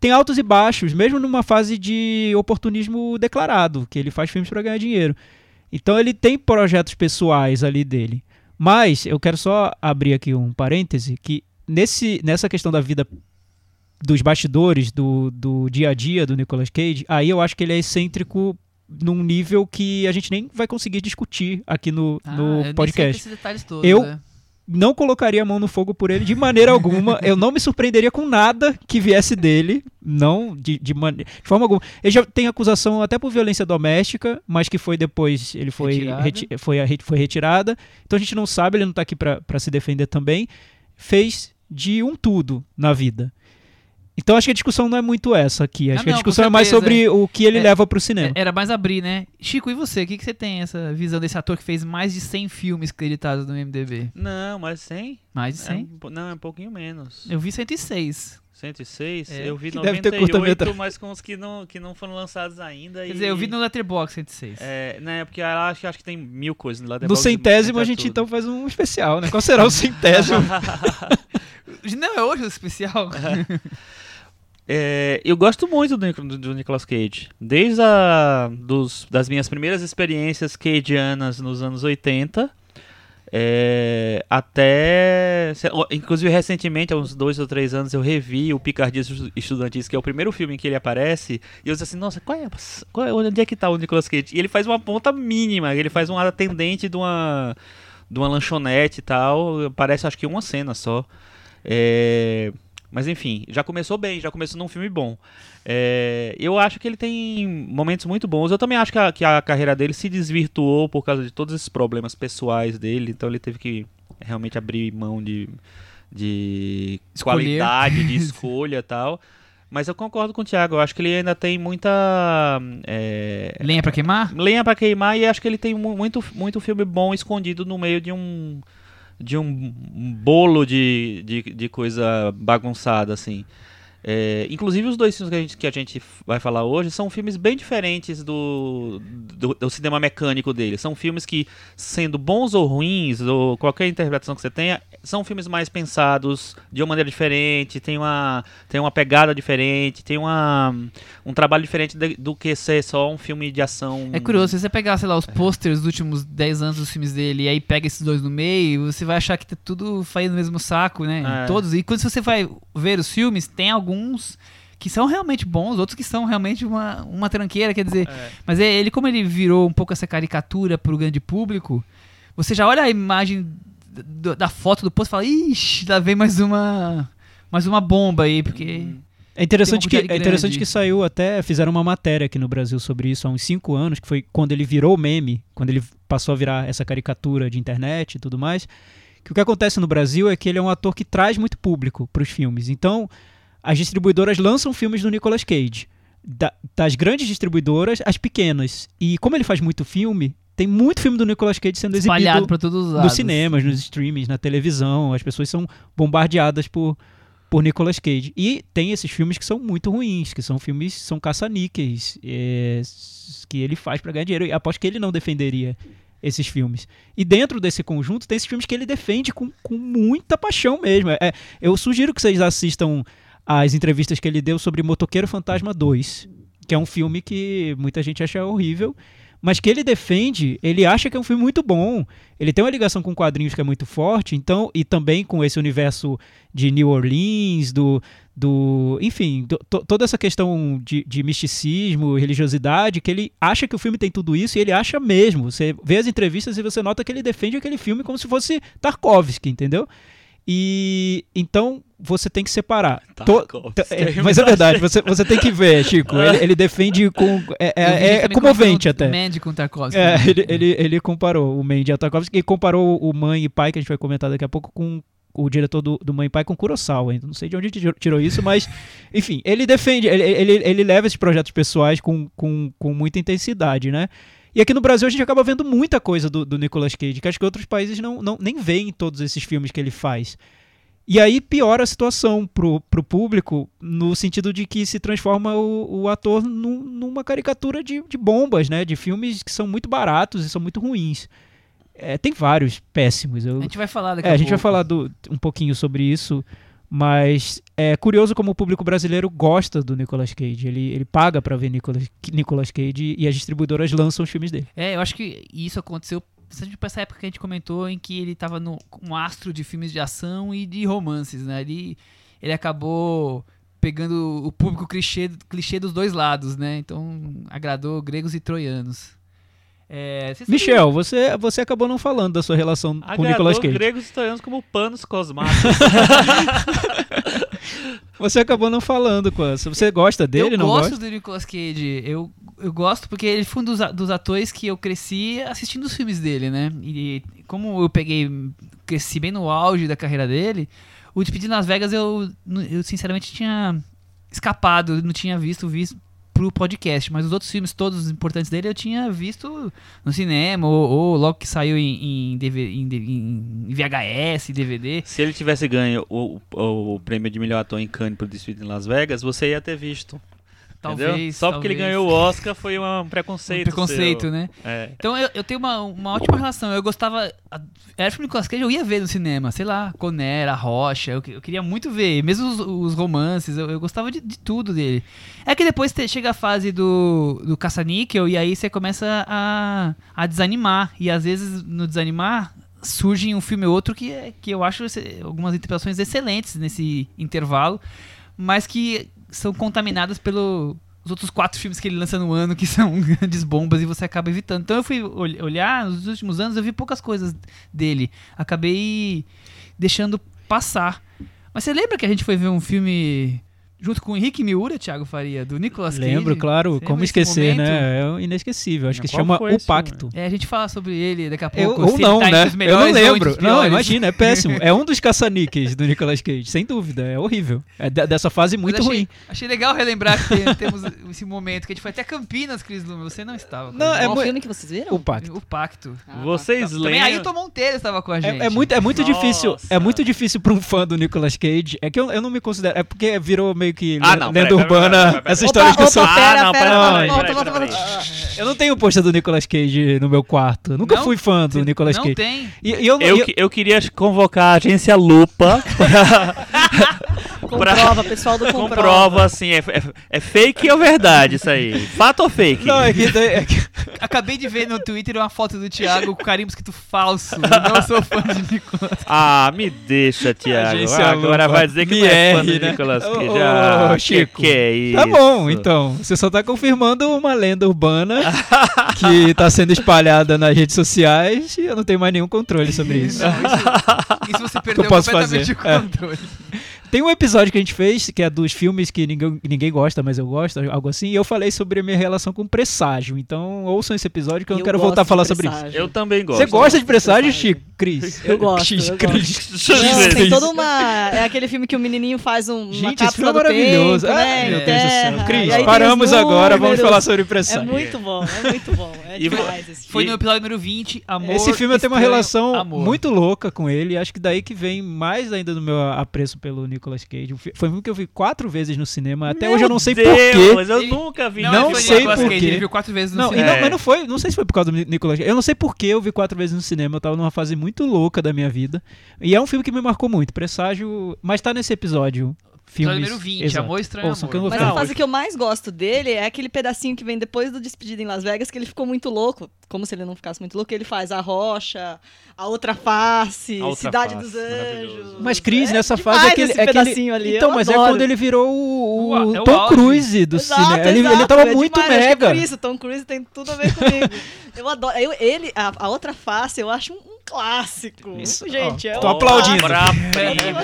tem altos e baixos, mesmo numa fase de oportunismo declarado, que ele faz filmes para ganhar dinheiro. Então, ele tem projetos pessoais ali dele. Mas eu quero só abrir aqui um parêntese que nesse, nessa questão da vida dos bastidores, do, do dia a dia do Nicolas Cage, aí eu acho que ele é excêntrico num nível que a gente nem vai conseguir discutir aqui no, Ah, eu no sei podcast. todos, Eu- né? Não colocaria a mão no fogo por ele de maneira alguma. eu não me surpreenderia com nada que viesse dele. Não, de, de, mane- de forma alguma. Ele já tem acusação até por violência doméstica, mas que foi depois. Ele foi, Retirada. reti- foi, a- foi retirada. Então a gente não sabe, ele não tá aqui pra se defender também. Fez de um tudo na vida. Então acho que a discussão não é muito essa aqui. Acho Ah, que a não, discussão é mais sobre o que ele É- leva pro cinema. É- Era mais abrir, né? Chico, e você? O que, que você tem essa visão desse ator que fez mais de 100 filmes creditados no MDB? Não, mas 100? Mais de É 100? um po- não, é um pouquinho menos. Eu vi 106. 106? É, eu vi que deve ter 98, curta-metragem. mas com os que não, que não foram lançados ainda. Quer e- dizer, eu vi no Letterboxd 106. É, né, porque eu acho, acho que tem mil coisas lá No centésimo a gente então faz um especial, né? Qual será o centésimo? Não, é hoje o especial. É, eu gosto muito do, do, do Nicolas Cage. Desde a, dos, das minhas primeiras experiências cageanas nos anos 80 é, até. Inclusive, recentemente, há uns dois ou três anos, eu revi o Picardias Estu- Estudantis, que é o primeiro filme em que ele aparece. E eu disse assim: nossa, qual é, qual é- onde é que tá o Nicolas Cage? E ele faz uma ponta mínima, ele faz um atendente de uma, de uma lanchonete e tal. Parece, acho que uma cena só. É, mas enfim, já começou bem, já começou num filme bom. É, eu acho que ele tem momentos muito bons. Eu também acho que a, que a carreira dele se desvirtuou por causa de todos esses problemas pessoais dele. Então ele teve que realmente abrir mão de, de Escolher. qualidade, de escolha e tal. Mas eu concordo com o Thiago. Eu acho que ele ainda tem muita. é, Lenha pra queimar? lenha pra queimar e acho que ele tem mu- muito, muito filme bom escondido no meio de um de um bolo de, de, de coisa bagunçada assim. É, inclusive os dois filmes que a, gente, que a gente vai falar hoje são filmes bem diferentes do, do, do cinema mecânico dele. São filmes que, sendo bons ou ruins, ou qualquer interpretação que você tenha, são filmes mais pensados de uma maneira diferente, tem uma, tem uma pegada diferente, tem uma, um trabalho diferente de- do que ser só um filme de ação. É curioso, se você pegar, sei lá, os posters dos últimos 10 anos dos filmes dele e aí pega esses dois no meio, você vai achar que tá tudo fazendo no mesmo saco, né? É. Todos. E quando você vai ver os filmes, tem alguns que são realmente bons, outros que são realmente uma, uma tranqueira, quer dizer. É. Mas é- ele, como ele virou um pouco essa caricatura pro grande público, você já olha a imagem do- da foto do posto e fala, ixi, lá vem mais uma. Mais uma bomba aí, porque. É interessante, que, é interessante que saiu até, fizeram uma matéria aqui no Brasil sobre isso há uns 5 anos, que foi quando ele virou meme, quando ele passou a virar essa caricatura de internet e tudo mais. Que o que acontece no Brasil é que ele é um ator que traz muito público para os filmes. Então, as distribuidoras lançam filmes do Nicolas Cage. Da- das grandes distribuidoras às pequenas. E como ele faz muito filme, tem muito filme do Nicolas Cage sendo exibido Espalhado pra todos os lados. nos cinemas, nos streamings, na televisão. As pessoas são bombardeadas por, por Nicolas Cage. E tem esses filmes que são muito ruins, que são filmes, são caça-níqueis, é, que ele faz pra ganhar dinheiro. E aposto que ele não defenderia esses filmes. E dentro desse conjunto tem esses filmes que ele defende com, com muita paixão mesmo. É, eu sugiro que vocês assistam as entrevistas que ele deu sobre Motoqueiro Fantasma 2, que é um filme que muita gente acha horrível, mas que ele defende, ele acha que é um filme muito bom. Ele tem uma ligação com quadrinhos que é muito forte, então, e também com esse universo de New Orleans, do. do enfim, do, to, toda essa questão de, de misticismo, religiosidade, que ele acha que o filme tem tudo isso e ele acha mesmo. Você vê as entrevistas e você nota que ele defende aquele filme como se fosse Tarkovsky, entendeu? E então você tem que separar. To- Tarkovsky, t- é, mas é verdade, você, você tem que ver, Chico. Ele, ele defende com. É, é- é comovente até. Mandy com Tarkovsky. É, ele, ele, ele comparou o Mandy a Tarkovsky e comparou o Mãe e Pai, que a gente vai comentar daqui a pouco, com o diretor do, do Mãe e Pai com Kurosawa. Então, não sei de onde tirou- tirou isso, mas, enfim, ele defende, ele, ele, ele leva esses projetos pessoais com, com, com muita intensidade, né? E aqui no Brasil a gente acaba vendo muita coisa do, do Nicolas Cage, que acho que outros países não, não, nem veem todos esses filmes que ele faz. E aí piora a situação pro, pro público, no sentido de que se transforma o, o ator num- numa caricatura de, de bombas, né? De filmes que são muito baratos e são muito ruins. É, tem vários péssimos. Eu, A gente vai falar daqui é, a a gente vai falar do- um pouquinho sobre isso, mas é curioso como o público brasileiro gosta do Nicolas Cage. Ele, ele paga pra ver Nicolas, Nicolas Cage e as distribuidoras lançam os filmes dele. É, eu acho que isso aconteceu principalmente pra essa época que a gente comentou em que ele tava no um astro de filmes de ação e de romances, né? Ele, ele acabou pegando o público clichê, clichê dos dois lados, né? Então agradou gregos e troianos. É, Michel, você, você acabou não falando da sua relação com o Nicolas Agradou Cage. gregos e troianos como panos cosmáticos. Você acabou não falando. Você gosta dele, eu não gosto gosta? do Nicolas Cage. Eu, eu gosto porque ele foi um dos, dos atores que eu cresci assistindo os filmes dele, né? E como eu peguei, cresci bem no auge da carreira dele, o Despedido Las Vegas eu, eu sinceramente tinha escapado, não tinha visto, visto pro podcast, mas os outros filmes todos importantes dele eu tinha visto no cinema ou, ou logo que saiu em, em, DV em, em VHS, DVD. Se ele tivesse ganho o, o, o prêmio de melhor ator em Cannes pro Distrito em Las Vegas, você ia ter visto. Talvez. entendeu? Só porque ele ganhou o Oscar foi um preconceito. Um preconceito, seu. né? É. Então eu, eu tenho uma, uma ótima relação. Eu gostava. Era filme Cage, eu ia ver no cinema. Sei lá, Conera, Rocha. Eu, eu queria muito ver. Mesmo os, os romances, eu, eu gostava de, de tudo dele. É que depois te- chega a fase do, do caça-níquel e aí você começa a, a desanimar. E às vezes no desanimar surge um filme ou outro que, é- que eu acho algumas interpretações excelentes nesse intervalo, mas que são contaminadas pelo os outros quatro filmes que ele lança no ano que são grandes bombas e você acaba evitando. Então eu fui ol- olhar, nos últimos anos eu vi poucas coisas dele. Acabei deixando passar. Mas você lembra que a gente foi ver um filme junto com o Henrique Miura, Thiago Faria, do Nicolas Cage? Lembro, claro. Lembra como esquecer, momento? né? É inesquecível. Acho que se chama O Pacto. É, a gente fala sobre ele daqui a Eu, pouco. ou se ele não, tá né? Eu não ou lembro. Não, imagina, é péssimo. É um dos caça-níqueis do Nicolas Cage, sem dúvida. É horrível. É de- dessa fase muito achei, ruim. Achei legal relembrar que tem- temos esse momento que a gente foi até Campinas, Cris Lume. Você não estava. Não, é Qual filme que vocês viram? O Pacto. O Pacto. Ah, Vocês Também lembram? Ailton Monteiro estava com a gente. É, é muito, é muito Nossa. difícil. É muito difícil pra um fã do Nicolas Cage. É que eu, eu não me considero. É porque virou meio que Ah, não, lenda peraí, urbana. peraí, peraí, peraí. Essa Opa, história de que eu sou. pera, Ah, não, pera. Eu não tenho pôster do Nicolas Cage no meu quarto. Nunca Não? fui fã do Nicolas não Cage. tem? E, e eu, Eu, eu- eu queria convocar a agência Lupa Comprova, pessoal do com comprova. prova, assim, é, é, é fake ou verdade isso aí? Fato ou fake? Não, é que, é que- Acabei de ver no Twitter uma foto do Thiago com carimbo escrito falso. Não sou fã de Nicolas. Ah, me deixa, Thiago. Ah, agora vai dizer que Me não é fã do erre, né? Nicolas Cage. ô, Ah, ô, que Chico. que é isso? Tá bom, então. Você só tá confirmando uma lenda urbana que tá sendo espalhada nas redes sociais e eu não tenho mais nenhum controle sobre isso. Isso, isso você perdeu posso completamente fazer? É. o controle. Tem um episódio que a gente fez, que é dos filmes que ninguém, ninguém gosta, mas eu gosto, algo assim, e eu falei sobre a minha relação com presságio. Então ouçam esse episódio que eu não Eu quero gosto voltar a falar sobre isso. Eu também gosto. Você gosta de presságio, Presságio. Chico? Cris? Eu gosto, X, eu Cris. Não, tem toda uma. É aquele filme que o menininho faz um, uma Gente, esse filme é maravilhoso. tempo, Ai, né? meu Deus do céu. Cris, paramos os agora, vamos falar sobre É presságio. muito bom, é muito bom. É demais esse Foi filme. no episódio número 20, Amor. Esse filme eu tenho uma relação Amor. muito louca com ele, e acho que daí que vem mais ainda do meu apreço pelo Nicolas Cage. Foi um filme que eu vi quatro vezes no cinema, até hoje eu não sei Deus, porquê. eu Ele- nunca vi. Não, Não sei Nicolas por Cage, quê. Ele viu quatro vezes no Não, e cinema. não, É. mas não foi, não sei se foi por causa do Nicolas Cage. Eu não sei porquê eu vi quatro vezes no cinema, eu tava numa fase muito louca da minha vida. E é um filme que me marcou muito, Presságio, mas tá nesse episódio. Filmes. número 20, Exato. Amor Estranho Ouçam, Amor. Mas a fase que eu mais gosto dele é aquele pedacinho que vem depois do Despedida em Las Vegas, que ele ficou muito louco. Como se ele não ficasse muito louco, ele faz a rocha, a outra face, A Outra Cidade Face, dos. Anjos. Mas Cris, É nessa fase é aquele, é aquele- pedacinho ali. Então, eu mas é adoro. quando ele virou o, o O- é o Tom. Cruise do Exato, cinema. Ele, ele exato, tava é muito demais, acho que é mega. por isso, Tom Cruise tem tudo a ver comigo. eu adoro. Eu, ele, a, a outra face, eu acho um clássico. Isso, gente, ó, é tô aplaudindo. Nossa, é Obra-prima.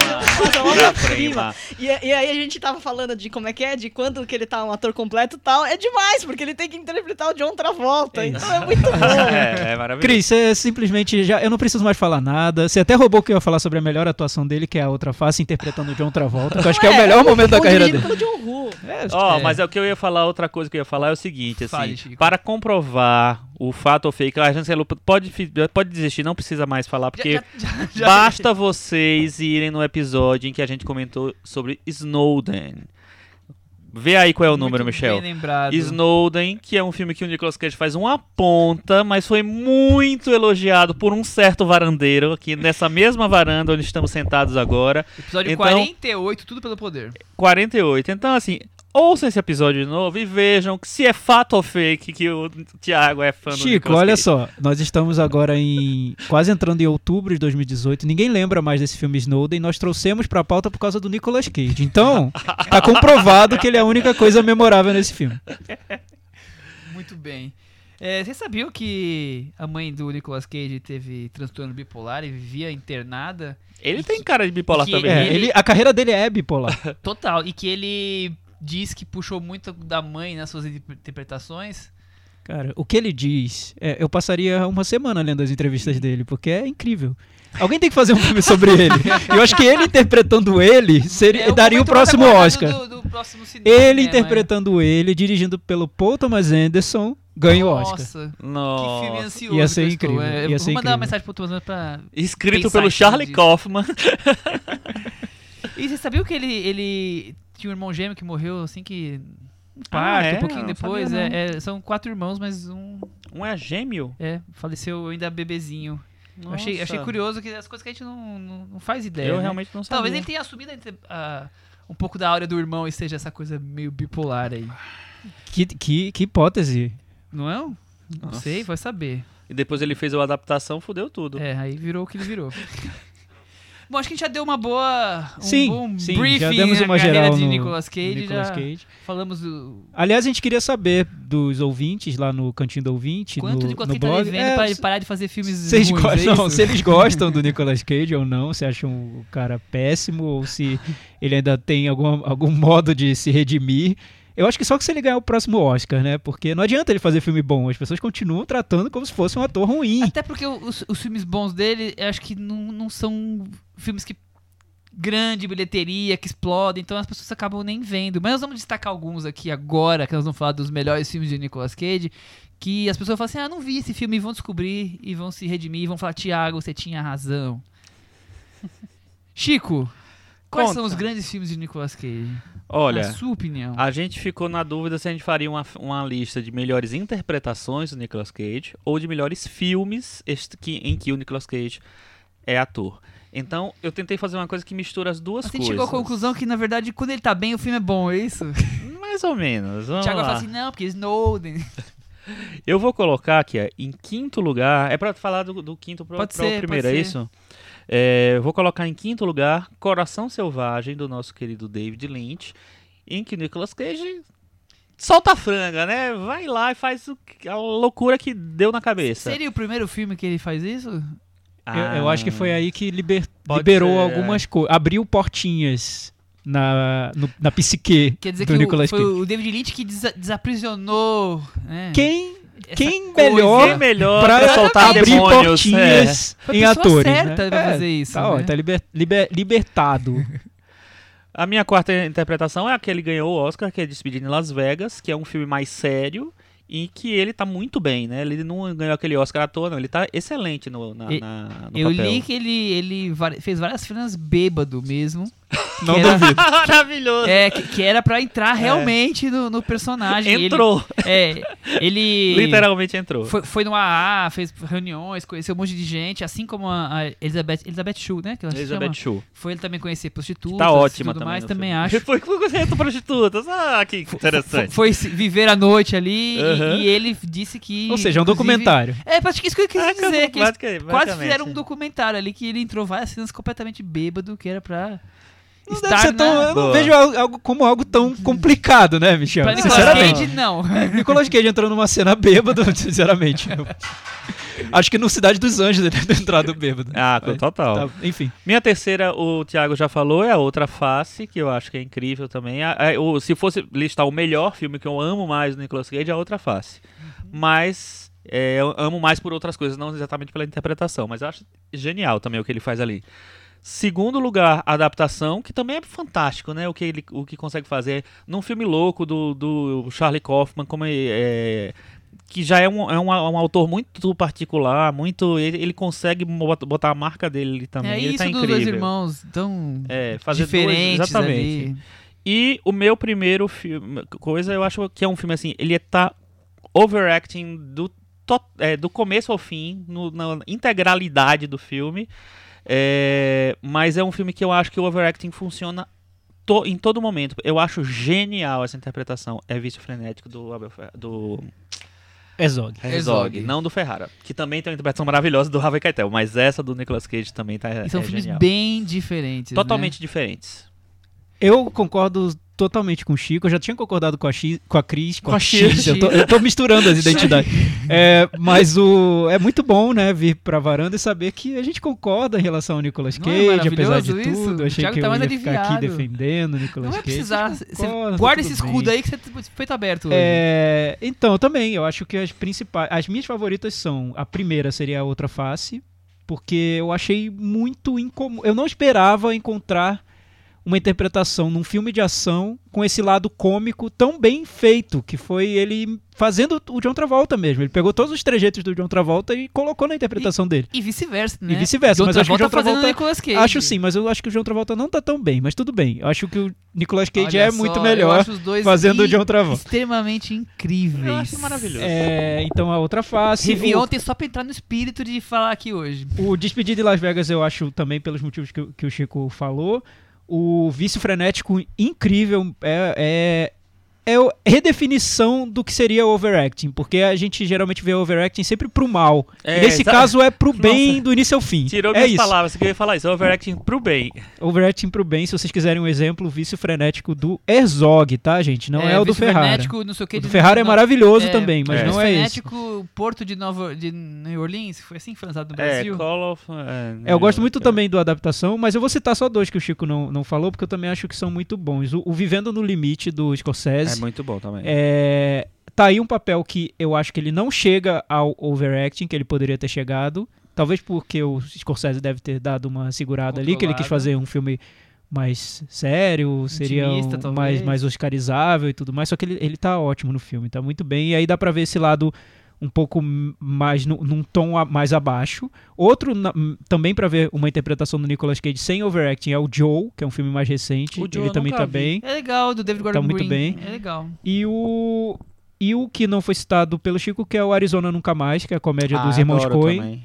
obra-prima. E, e aí a gente tava falando de como é que é, de quando que ele tá um ator completo e tal. É demais, porque ele tem que interpretar o John Travolta. É então é muito bom. É, é maravilhoso. Cris, você simplesmente já. Eu não preciso mais falar nada. Você até roubou que eu ia falar sobre a melhor atuação dele, que é a outra face, interpretando o John Travolta. Que eu acho que é o melhor momento da carreira dele. pelo John Woo. É, Ó, É. mas é o que eu ia falar, outra coisa que eu ia falar é o seguinte, assim, Fale, para comprovar o fato ou fake, a gente pode, fi- pode desistir, não precisa mais falar, porque Já- já- já- basta vocês irem no episódio em que a gente comentou sobre Snowden. Vê aí qual é o número, Muito Michel. Bem lembrado. Snowden, que é um filme que o Nicolas Cage faz uma ponta, mas foi muito elogiado por um certo varandeiro aqui nessa mesma varanda onde estamos sentados agora. Episódio Então- 48, tudo pelo poder. 48. Então, assim, ouçam esse episódio de novo e vejam se é fato ou fake que o Thiago é fã do Chico, Nicolas olha só, nós estamos agora em quase entrando em outubro de 2018. Ninguém lembra mais desse filme Snowden. Nós trouxemos pra pauta por causa do Nicolas Cage. Então, tá comprovado que ele é a única coisa memorável nesse filme. Muito bem. É, vocês sabiam que a mãe do Nicolas Cage teve transtorno bipolar e vivia internada? Ele tem cara de bipolar também. É, né? Ele- ele, a carreira dele é bipolar. Total. E que ele diz que puxou muito da mãe nas suas interpretações. Cara, o que ele diz, é, eu passaria uma semana lendo as entrevistas dele, porque é incrível. Alguém tem que fazer um filme sobre ele. E eu acho que ele interpretando ele seria, É daria o próximo Oscar. Do, do próximo cinema, Ele né, interpretando ele, dirigindo pelo Paul Thomas Anderson, ganha o Oscar. Nossa, que filme ansioso. Ia ser que eu estou. incrível, É, ia vou ser mandar incrível. uma mensagem pro Thomas pra. Escrito pelo Charlie Kaufman. E você sabia que ele, ele tinha um irmão gêmeo que morreu assim que. Um Ah, parto, é? um pouquinho depois. sabia, é- é, são quatro irmãos, mas um. Um é gêmeo? É, faleceu ainda bebezinho. Eu achei, achei curioso que as coisas que a gente não, não, não faz ideia. Eu né? realmente não sabia. Talvez ele tenha assumido a- um pouco da áurea do irmão e seja essa coisa meio bipolar aí. Que, que, que hipótese. Não é? Não Nossa. sei, vai saber. E depois ele fez a adaptação, fudeu tudo. É, aí virou o que ele virou. Bom, acho que a gente já deu uma boa. Um Sim, bom sim, briefing já demos na uma geral de Nicolas Cage. Nicolas já Cage. falamos do. Aliás, a gente queria saber dos ouvintes lá no Cantinho do Ouvinte, Quanto no, Nicolas no Cage tá devendo É, pra ele parar de fazer filmes Vocês ruins, gostam, é não, se eles gostam do Nicolas Cage ou não, se acham o cara péssimo ou se ele ainda tem algum, algum modo de se redimir. Eu acho que só que se ele ganhar o próximo Oscar, né? Porque não adianta ele fazer filme bom, as pessoas continuam tratando como se fosse um ator ruim. Até porque os, os filmes bons dele, acho que não, não são filmes que. grande bilheteria, que explodem, então as pessoas acabam nem vendo. Mas nós vamos destacar alguns aqui agora, que nós vamos falar dos melhores filmes de Nicolas Cage, que as pessoas falam assim: ah, não vi esse filme, e vão descobrir, e vão se redimir, e vão falar: Tiago, você tinha razão. Chico, quais Conta. são os grandes filmes de Nicolas Cage? Olha, Na sua opinião. a gente ficou na dúvida se a gente faria uma, uma lista de melhores interpretações do Nicolas Cage ou de melhores filmes que- em que o Nicolas Cage é ator. Então, eu tentei fazer uma coisa que mistura as duas Você coisas. chegou à conclusão que, na verdade, quando ele tá bem, o filme é bom, é isso? Mais ou menos. O Vamos Thiago lá. fala assim, não, porque Snowden. Eu vou colocar aqui, em quinto lugar. É pra falar do, do quinto pro, Pode pro ser, primeiro, é ser. isso? É, vou colocar em quinto lugar Coração Selvagem, do nosso querido David Lynch, em que o Nicolas Cage solta a franga, né? Vai lá e faz o a loucura que deu na cabeça. Seria o primeiro filme que ele faz isso? Eu, eu acho que foi aí que liber- liberou ser, algumas coisas. Abriu portinhas na, no- na psique Quer dizer do que o, Nicolas foi Cage. o David Lynch que desa- desaprisionou né, Quem, quem melhor Quem melhor pra pra soltar abrir demônios? é. portinhas Foi a em pessoa atores? certa né? pra É, fazer isso, Tá, ó, né? tá liber- liber- libertado. A minha quarta interpretação é a que ele ganhou o Oscar, que é Despedido em Las Vegas, que é um filme mais sério e que ele tá muito bem, né? Ele não ganhou aquele Oscar à toa, não. Ele tá excelente no, na, E- na- no Eu papel. li que ele, ele fez várias cenas bêbado mesmo. Não era, duvido. Maravilhoso. é, que, que era pra entrar realmente no, no personagem. Ele- Entrou. é, ele Literalmente entrou. foi, foi no AA, fez reuniões, conheceu um monte de gente, assim como a, a Elizabeth, Elizabeth Shue, né? Que ela Elizabeth. Shue. Foi ele também conhecer prostitutas Tá ótima e tudo também. mais, também filme. acho. Foi foi conhecendo prostitutas. Ah, que interessante. Foi se- viver a noite ali e- Aham. e, ele disse que. Ou seja, é um documentário. É, praticamente isso que eu quis É, dizer. Que quase fizeram um documentário ali que ele entrou várias cenas completamente bêbado, que era pra. Não estar deve ser tão, na- eu não vejo algo, como algo tão complicado, né, Michel? Pra Nicolas Sinceramente. Cage, não. Nicolas Cage entrou numa cena bêbado, sinceramente. Acho que no Cidade dos Anjos ele deve ter entrado bêbado. Ah, Mas, total. tá, enfim. Minha terceira, o Thiago já falou, é a outra face, que eu acho que é incrível também. A- a- o- se fosse listar o melhor filme que eu amo mais do Nicolas Cage, é a outra face. Mas é, eu amo mais por outras coisas, não exatamente pela interpretação, mas eu acho genial também o que ele faz ali. Segundo lugar, a adaptação, que também é fantástico, né? O que ele o que consegue fazer num filme louco do, do Charlie Kaufman, como é, que já é, um, é um, um autor muito particular, muito ele, ele consegue bot- botar a marca dele também. é ele isso tá dos incrível. dois irmãos tão É, diferentes exatamente. ali. E o meu primeiro filme, coisa, eu acho que é um filme assim, ele tá overacting do, é, do começo ao fim, no- na integralidade do filme. É, mas é um filme que eu acho que o overacting funciona to- em todo momento. Eu acho genial essa interpretação. É vício frenético do Abel Fer- do Herzog. Herzog, não do Ferrara, que também tem uma interpretação maravilhosa do Harvey Keitel, mas essa do Nicolas Cage também tá E são é filmes genial. bem diferentes. né? totalmente diferentes. Eu concordo totalmente com o Chico. Eu já tinha concordado com a, X, com a Cris, com, Com a X. X. Eu tô, eu tô misturando as identidades. É, mas o, é muito bom, né, vir pra varanda e saber que a gente concorda em relação ao Nicolas Não é Cage, apesar de isso? tudo. Achei que tá eu ia ficar aqui aliviado. defendendo o Nicolas Não vai Cage. precisar. Eu Você concordo, guarda esse bem. escudo aí que você foi feito aberto hoje. É, então, também, eu acho que as principais. As minhas favoritas são. A primeira seria a outra face, porque eu achei muito incomum. Eu não esperava encontrar uma interpretação num filme de ação com esse lado cômico tão bem feito, que foi ele fazendo o John Travolta mesmo. Ele pegou todos os trejeitos do John Travolta e colocou na interpretação dele. E vice-versa, né? E vice-versa, mas acho que o Travolta John fazendo Travolta- Nicolas Cage. Acho sim, mas eu acho que o John Travolta não tá tão bem, mas tudo bem. Eu acho que o Nicolas Cage Olha é só, muito eu melhor acho os dois fazendo o John Travolta. Extremamente incríveis. Eu acho maravilhoso. É, então a outra face. Revi o- ontem só pra entrar no espírito de falar aqui hoje. O Despedido de Las Vegas eu acho também pelos motivos que, que o Chico falou. O Vício Frenético incrível é, é, é a redefinição do que seria overacting, porque a gente geralmente vê overacting sempre pro mal. É, E nesse caso é pro bem Nossa. do início ao fim. Tirou é minhas isso. palavras, que eu ia falar isso, overacting pro bem. Overacting pro bem, se vocês quiserem um exemplo, o Vício Frenético do Herzog, tá, gente? Não é, o do Vício Ferrara. Frenético, não sei o que. O do Ferrara é maravilhoso é, também, mas é. não Vício é esse. Frenético, Porto de Nova de New Orleans, foi assim que foi lançado no É, Brasil. Call of... É, É, eu gosto muito é. também do adaptação, mas eu vou citar só dois que o Chico não, não falou, porque eu também acho que são muito bons. O, o Vivendo no Limite, do É muito bom também. é, tá aí um papel que eu acho que ele não chega ao overacting, que ele poderia ter chegado. Talvez porque o Scorsese deve ter dado uma segurada ali, que ele quis fazer um filme mais sério, seria um- Intimista, mais, mais oscarizável e tudo mais, só que ele, ele tá ótimo no filme, tá muito bem. E aí dá pra ver esse lado um pouco mais nu- num tom a- mais abaixo. Outro na- também pra ver uma interpretação do Nicolas Cage sem overacting é o Joe, que é um filme mais recente. O Joe ele eu também nunca tá vi. bem. É legal, do David Gordon muito Green. bem. É legal. E o e o que não foi citado pelo Chico, que é o Arizona Nunca Mais, que é a comédia Ah, dos irmãos Coen,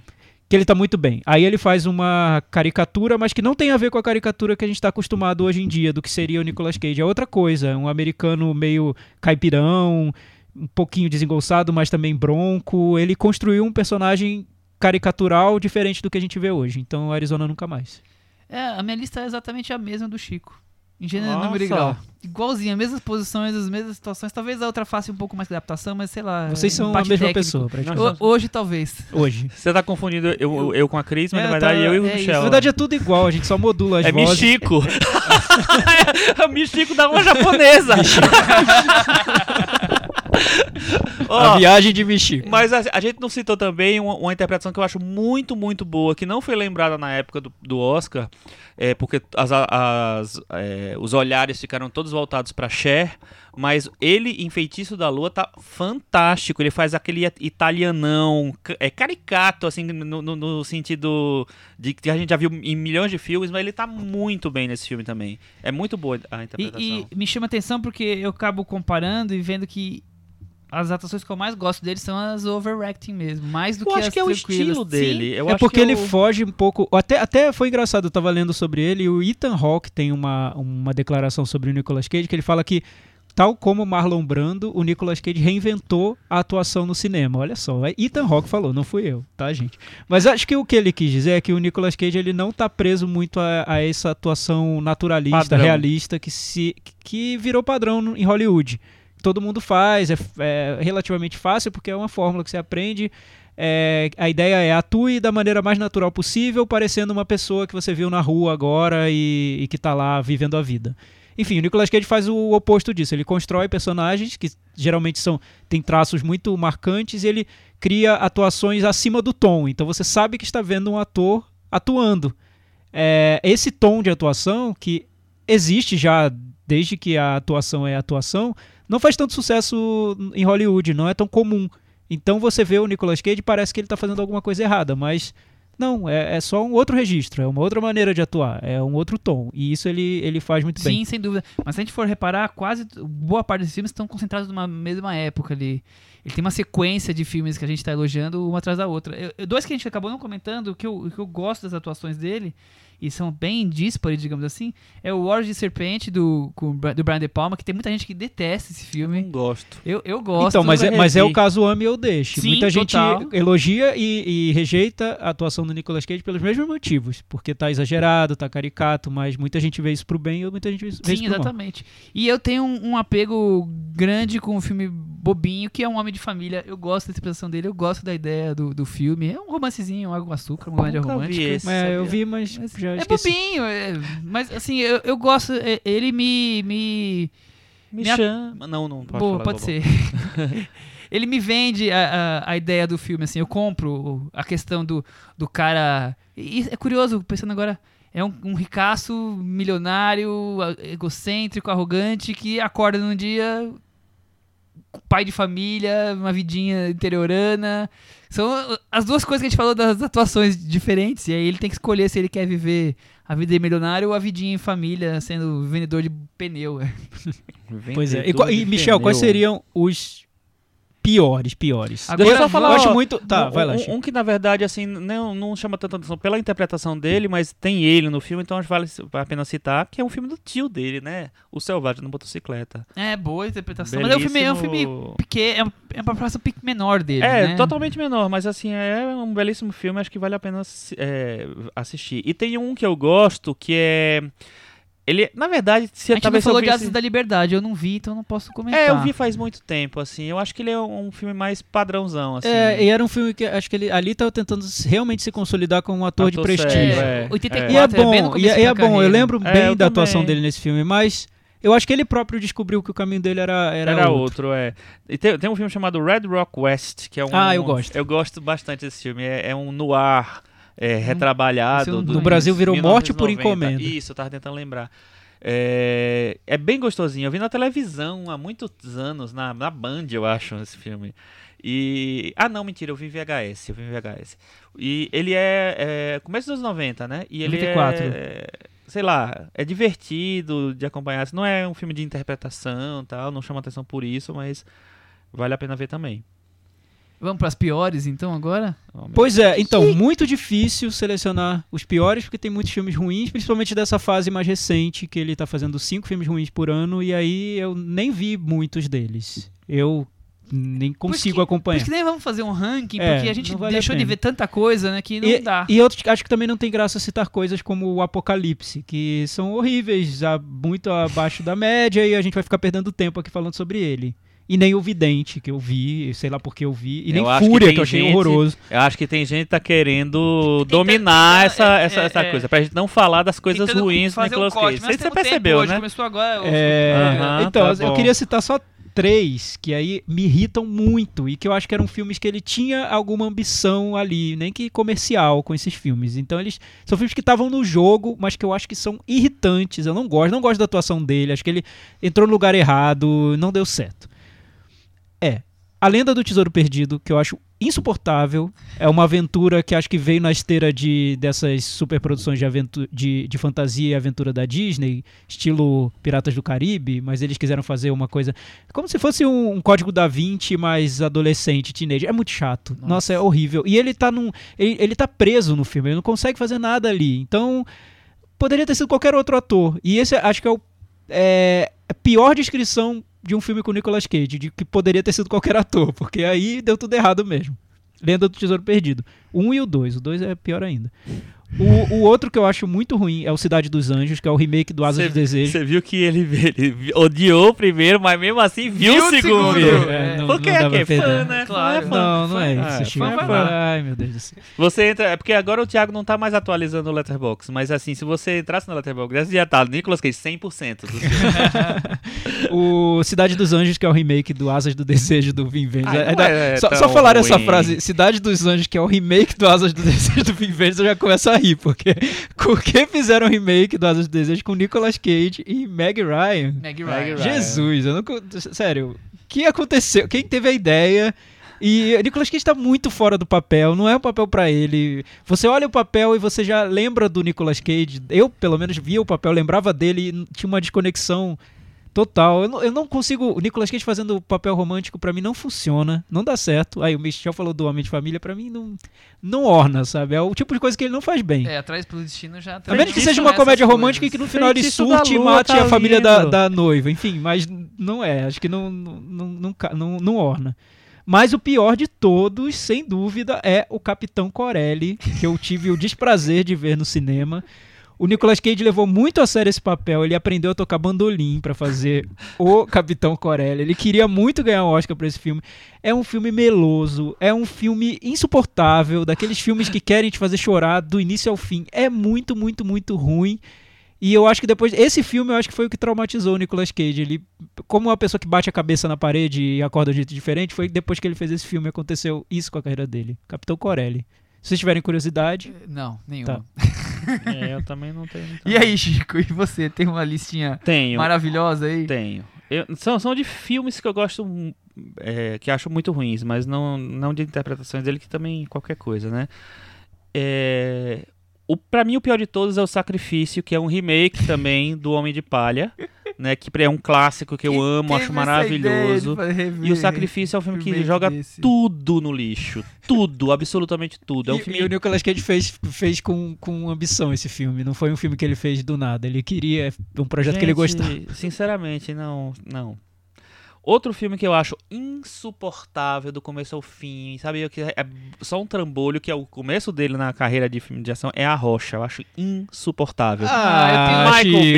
que ele tá muito bem. Aí ele faz uma caricatura, mas que não tem a ver com a caricatura que a gente tá acostumado hoje em dia, do que seria o Nicolas Cage. É outra coisa, um americano meio caipirão, um pouquinho desengonçado, mas também bronco. Ele construiu um personagem caricatural diferente do que a gente vê hoje. Então, Arizona Nunca Mais. É, a minha lista é exatamente a mesma do Chico. Em gênero, Nossa. número e grau. Igualzinha, mesmas posições, as mesmas situações. Talvez a outra faça um pouco mais de adaptação, mas sei lá. Vocês são a mesma técnico. pessoa, praticamente. Ho- hoje, talvez. Hoje. Você tá confundindo eu, eu com a Cris, mas É, na verdade tá- eu e o é isso. Michel. Na verdade é tudo igual, a gente só modula as É vozes. Michico. é o Michico da uma japonesa. A viagem de Michigan. Mas a, a gente não citou também uma, uma interpretação que eu acho muito, muito boa, que não foi lembrada na época do, do Oscar, é, porque as, as, é, os olhares ficaram todos voltados pra Cher, mas ele em Feitiço da Lua tá fantástico. Ele faz aquele italianão, é caricato, assim, no, no- no sentido de que a gente já viu em milhões de filmes, mas ele tá muito bem nesse filme também. É muito boa a E, interpretação. e me chama atenção porque eu acabo comparando e vendo que as atuações que eu mais gosto dele são as overacting mesmo, mais do eu que acho as que é o estilo dele. É porque que ele eu- foge um pouco. Até, até foi engraçado, eu tava lendo sobre ele. e O Ethan Hawke tem uma, uma declaração sobre o Nicolas Cage que ele fala que, tal como Marlon Brando, o Nicolas Cage reinventou a atuação no cinema. Olha só, é Ethan Hawke falou, não fui eu, tá, gente? Mas acho que o que ele quis dizer é que o Nicolas Cage ele não tá preso muito a, a essa atuação naturalista, Padrão. realista que, se, que virou padrão em Hollywood. Todo mundo faz, é, é relativamente fácil porque é uma fórmula que você aprende. É, a ideia é atue da maneira mais natural possível, parecendo uma pessoa que você viu na rua agora e, e que tá lá vivendo a vida. Enfim, o Nicolas Cage faz o oposto disso. Ele constrói personagens que geralmente são têm traços muito marcantes e ele cria atuações acima do tom. Então você sabe que está vendo um ator atuando. É, esse tom de atuação que existe já desde que a atuação é atuação, não faz tanto sucesso em Hollywood, não é tão comum. Então você vê o Nicolas Cage e parece que ele está fazendo alguma coisa errada, mas não, é, é só um outro registro, é uma outra maneira de atuar, é um outro tom. E isso ele, ele faz muito bem. Sim, sem dúvida. Mas se a gente for reparar, quase boa parte dos filmes estão concentrados numa mesma época ali. Ele tem uma sequência de filmes que a gente está elogiando uma atrás da outra. Eu- dois que a gente acabou não comentando, que eu, que eu gosto das atuações dele, e são bem díspares, digamos assim, é o War de Serpente do, do Brian De Palma, que tem muita gente que detesta esse filme. Não gosto. Eu, eu gosto. Então, mas é, mas é o caso ame ou deixe. Sim, Muita gente total. elogia e, e rejeita a atuação do Nicolas Cage pelos mesmos motivos. Porque tá exagerado, tá caricato, mas muita gente vê isso pro bem e muita gente vê isso Sim, pro mal. exatamente. E eu tenho um, um apego grande com o filme bobinho, que é Um Homem de Família. Eu gosto da interpretação dele, eu gosto da ideia do, do filme. É um romancezinho, um água com açúcar, uma comédia Nunca vi romântica. esse. É, eu vi, mas, Mas já é esqueci. bobinho, é, mas assim, eu, eu gosto. é, Ele me. me Me Minha- chama. Não, não pode boa, falar. pode ser. ele me vende a, a, a ideia do filme, assim. Eu compro a questão do, do cara. E é curioso, pensando agora. É um, um ricaço, milionário, egocêntrico, arrogante, que acorda num dia pai de família, uma vidinha interiorana. São as duas coisas que a gente falou das atuações diferentes. E aí ele tem que escolher se ele quer viver a vida de milionário ou a vidinha em família, sendo vendedor de pneu. Pois é. E, e, Michel, quais pneu. seriam os piores, piores? Agora, Deixa eu só falar, eu acho ó, muito... Tá, um, vai lá, um- um que na verdade assim não, não chama tanta atenção pela interpretação dele, mas tem ele no filme, então acho que vale a pena citar, que é um filme do tio dele, né? O Selvagem na Motocicleta. É, boa interpretação. Mas é um filme, é um filme Belíssimo- pequeno, é um- é uma praça menor dele. É, né? totalmente menor, mas assim, é um belíssimo filme, acho que vale a pena é, assistir. E tem um que eu gosto, que é... Ele, na verdade, se A gente não talvez falou de Asas da Liberdade, eu não vi, então não posso comentar. É, eu vi faz muito tempo, assim. Eu acho que ele é um filme mais padrãozão, assim. É, e era um filme que acho que ele ali tava tentando realmente se consolidar como um ator, de Ator prestígio. sério, É, é. 84, E é é bem no bom, e é, e é bom. Eu lembro É, bem eu da atuação também. dele nesse filme, mas eu acho que ele próprio descobriu que o caminho dele era, era, Era, outro. outro. é. E tem, tem um filme chamado Red Rock West, que é um. Ah, eu gosto. Eu gosto bastante desse filme. É, é um noir é, retrabalhado. esse eu não do- No Brasil virou Morte por 1990. Encomenda. Isso, eu tava tentando lembrar. É, é bem gostosinho. Eu vi na televisão há muitos anos, na, na Band, eu acho, esse filme. E. Ah, não, mentira, eu vi em VHS. Eu vi VHS. E ele é, é começo dos anos 90, né? E ele 94. é. Sei lá, é divertido de acompanhar. Não é um filme de interpretação tal, não chama atenção por isso, mas vale a pena ver também. Vamos pras piores, então, agora? Oh, Pois é, então, muito difícil selecionar os piores, porque tem muitos filmes ruins, principalmente dessa fase mais recente, que ele tá fazendo cinco filmes ruins por ano, e aí eu nem vi muitos deles. Eu nem consigo que- acompanhar. isso que nem vamos fazer um ranking, É, porque a gente não vale a deixou de pena. ver tanta coisa, né, que não E, dá. e eu acho que também não tem graça citar coisas como o Apocalipse, que são horríveis, a- muito abaixo da média, e a gente vai ficar perdendo tempo aqui falando sobre ele. E nem o Vidente, que eu vi, sei lá porque eu vi, e nem Eu que Fúria, que, tem eu achei gente- horroroso. Eu acho que tem gente que tá querendo Tentando- dominar é, essa, é, essa, essa é. coisa, pra gente não falar das coisas ruins do um Nicolas corte, Cage. mas Não sei se você tempo percebeu, hoje, né? Começou agora. É, Aham, então, tá eu queria citar só três que aí me irritam muito e que eu acho que eram filmes que ele tinha alguma ambição ali, nem que comercial com esses filmes. Então eles são filmes que estavam no jogo, mas que eu acho que são irritantes. Eu não gosto, não gosto da atuação dele. Acho que ele entrou no lugar errado, não deu certo. A Lenda do Tesouro Perdido, que eu acho insuportável. É uma aventura que acho que veio na esteira de dessas superproduções de, aventu de, de fantasia e aventura da Disney, estilo Piratas do Caribe, mas eles quiseram fazer uma coisa como se fosse um, um código da Vinci mais adolescente, teenager. É muito chato. Nossa, Nossa é horrível. E ele tá num ele, ele tá preso no filme, ele não consegue fazer nada ali. Então, poderia ter sido qualquer outro ator. E esse acho que é o é, a pior descrição de um filme com Nicolas Cage, de que poderia ter sido qualquer ator, porque aí deu tudo errado mesmo. Lenda do Tesouro Perdido. Um e o dois. O dois é pior ainda. O, o, outro que eu acho muito ruim é o Cidade dos Anjos, que é o remake do Asas Cê, do Desejo. Você viu que ele, ele, odiou o primeiro, mas mesmo assim viu, viu o segundo. segundo. É, não, porque não é que fã, né? Claro. Não, não é isso. Ah, Chico. fã, fã. Ai, meu Deus do céu. Você entra, é porque agora o Thiago não tá mais atualizando o Letterboxd, mas assim, se você entrasse no Letterboxd, já tá Nicolas Cage 100% do o Cidade dos Anjos, que é o remake do Asas do Desejo do Vin Vendors. Não é só, só falar essa frase, Cidade dos Anjos, que é o remake do Asas do Desejo do Vin Vendors, eu já começo a rir, porque por que fizeram um remake do Asas do Desejo com Nicolas Cage e Meg Ryan? Meg Ryan. Ryan. Jesus, eu não. Sério, o que aconteceu? Quem teve a ideia? E o Nicolas Cage tá muito fora do papel, não é um papel pra ele. Você olha o papel e você já lembra do Nicolas Cage. Eu, pelo menos, via o papel, lembrava dele e tinha uma desconexão total. Eu não, eu não consigo. O Nicolas Cage fazendo papel romântico pra mim não funciona, não dá certo. Aí o Michel falou do Homem de Família, pra mim não, não orna, sabe? É o tipo de coisa que ele não faz bem. É, atrás pelo destino já A menos que seja uma nessas comédia coisas. romântica e que no final ele Feitiço da surte e mate tá a família da, da noiva. Enfim, mas não é. Acho que não, não, não, não, não orna. Mas o pior de todos, sem dúvida, é o Capitão Corelli, que eu tive o desprazer de ver no cinema. O Nicolas Cage levou muito a sério esse papel. Ele aprendeu a tocar bandolim pra fazer o Capitão Corelli. Ele queria muito ganhar o Oscar pra esse filme. É um filme meloso, é um filme insuportável, daqueles filmes que querem te fazer chorar do início ao fim. É muito, muito, muito ruim. E eu acho que depois. Esse filme eu acho que foi o que traumatizou o Nicolas Cage. Ele, como uma pessoa que bate a cabeça na parede e acorda de um jeito diferente, foi depois que ele fez esse filme aconteceu isso com a carreira dele. Capitão Corelli. Se vocês tiverem curiosidade. Não, nenhuma. Tá. é, eu também não tenho. muito- E aí, Chico, e você? Tem uma listinha Tenho. maravilhosa aí? Tenho. Eu- são, são de filmes que eu gosto, é, que acho muito ruins, mas não, não de interpretações dele, que também qualquer coisa, né? É, o, pra mim, o pior de todos é o Sacrifício, que é um remake também do Homem de Palha, né? Que é um clássico que eu amo, acho maravilhoso. E o Sacrifício é um filme que remake joga desse? tudo no lixo. Tudo, absolutamente tudo. É um e, filme e o Nicolas Cage fez, fez com, com ambição esse filme. Não foi um filme que ele fez do nada. Ele queria um projeto que ele Gente, gostava. Sinceramente, não, não. Outro filme que eu acho insuportável do começo ao fim, sabe? eu Que é só um trambolho, que é o começo dele na carreira de filme de ação, é A Rocha. Eu acho insuportável. Ah, eu tenho- Michael.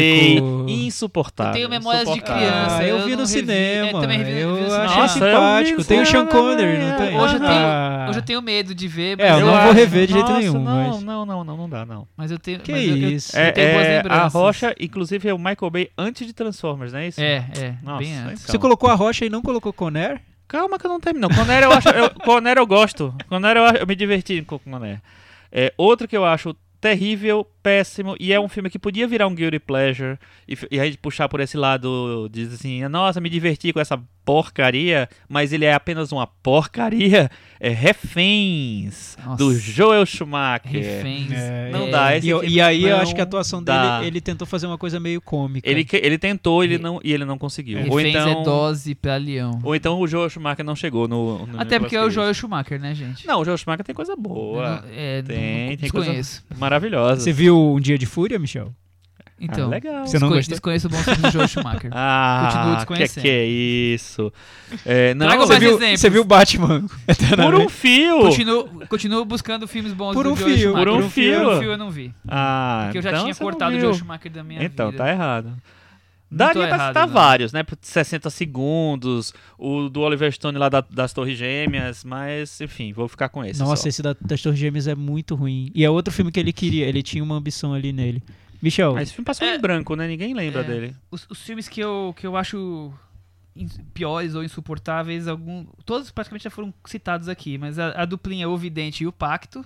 Bay, insuportável. Eu tenho memórias de criança. Ah, eu, eu vi no revi- cinema. é, também revi- eu vi no achei cinema. Nossa, eu simpático. Tem o Sean Connery, não tem? Hoje eu tenho- Ah. Hoje eu tenho medo de ver, É, mas eu eu, não acho- vou rever de jeito Nossa, nenhum, Não, mas- não, não, não, não dá, não. mas eu tenho, Que mas eu, eu- isso? eu É, tenho boas é, a. Rocha, inclusive, é o Michael Bay antes de Transformers, não é isso? É, é, Nossa, bem antes. então. Você colocou a Rocha e não colocou Conner? Calma que eu não termino. Conner eu acho. Eu, Conner eu gosto. Conner eu, acho- eu me diverti com Conner. É, outro que eu acho terrível, péssimo, e é um filme que podia virar um guilty pleasure, e, e a gente puxar por esse lado, diz assim, nossa, me diverti com essa porcaria, mas ele é apenas uma porcaria, é Reféns, Nossa. do Joel Schumacher. Reféns. Não É, dá, esse E, eu- e aí eu acho que a atuação dá. dele, ele tentou fazer uma coisa meio cômica. Ele, ele tentou ele Re- não, e ele não conseguiu. Ou Reféns então, é dose pra leão. ou então o Joel Schumacher não chegou no, no Até porque é o. Joel Schumacher, né, gente? Não, o Joel Schumacher tem coisa boa. Não- é, Tem, não, tem coisa-. Maravilhosa. Você viu Um Dia de Fúria, Michel? Então, Ah, legal. Você não gostou? desconheço o bom filme do Joel Schumacher. Ah, Continuo que, desconhecendo. que é isso? É, não, Traga Você mais viu, exemplos. você viu Batman? por um fio. Continuo, continuo buscando filmes bons Por do um Joel fio, Schumacher. por um fio. Por um fio eu não vi. Ah, Porque eu já então tinha cortado o. Joel Schumacher da minha Então, vida. tá errado. Daria pra citar não. vários, né? Por 60 segundos, o do Oliver Stone lá da- das Torres Gêmeas, mas enfim, vou ficar com esse. Nossa, só. esse da, das Torres Gêmeas é muito ruim. E é outro filme que ele queria, ele tinha uma ambição ali nele. Michel, Mas esse filme passou É. em branco, né? Ninguém lembra É. dele. Os, os filmes que eu, que eu acho piores ou insuportáveis, algum, todos praticamente já foram citados aqui, mas a, a duplinha O Vidente e o Pacto,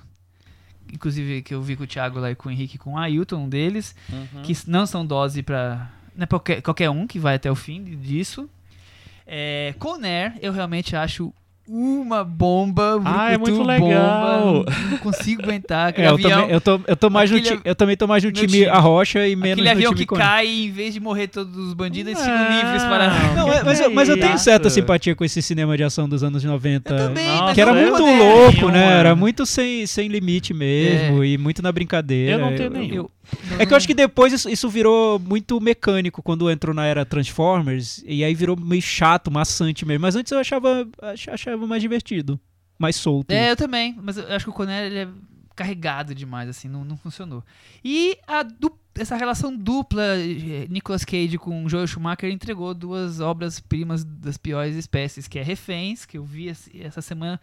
inclusive que eu vi com o Thiago lá e com o Henrique com o Ailton, um deles, Uhum. que não são dose pra. Não é qualquer, qualquer um que vai até o fim disso. É, Conair, eu realmente acho uma bomba. Ah, é muito legal. Bomba, não, não consigo aguentar. Aquele É, eu, avião, também, eu, tô, eu, tô mais no aquele ti- eu também tô mais no time, time. a rocha e menos aquele no avião time que Conan. cai e em vez de morrer todos os bandidos, eles ficam Não. livres para. Não, é- mas, eu, mas eu tenho certa simpatia com esse cinema de ação dos anos 90. Eu também, Nossa, Que era não eu muito louco, né? Era muito sem, sem limite mesmo e muito na brincadeira. Eu não tenho nenhum. É que eu acho que depois isso, isso virou muito mecânico quando entrou na era Transformers, e aí virou meio chato, maçante mesmo. Mas antes eu achava, ach- achava mais divertido, mais solto. É, eu também, mas eu acho que o Conner ele é carregado demais, assim, não, não funcionou. E a essa relação dupla eh, Nicolas Cage com Joel Schumacher entregou duas obras-primas das piores espécies, que é Reféns, que eu vi essa semana.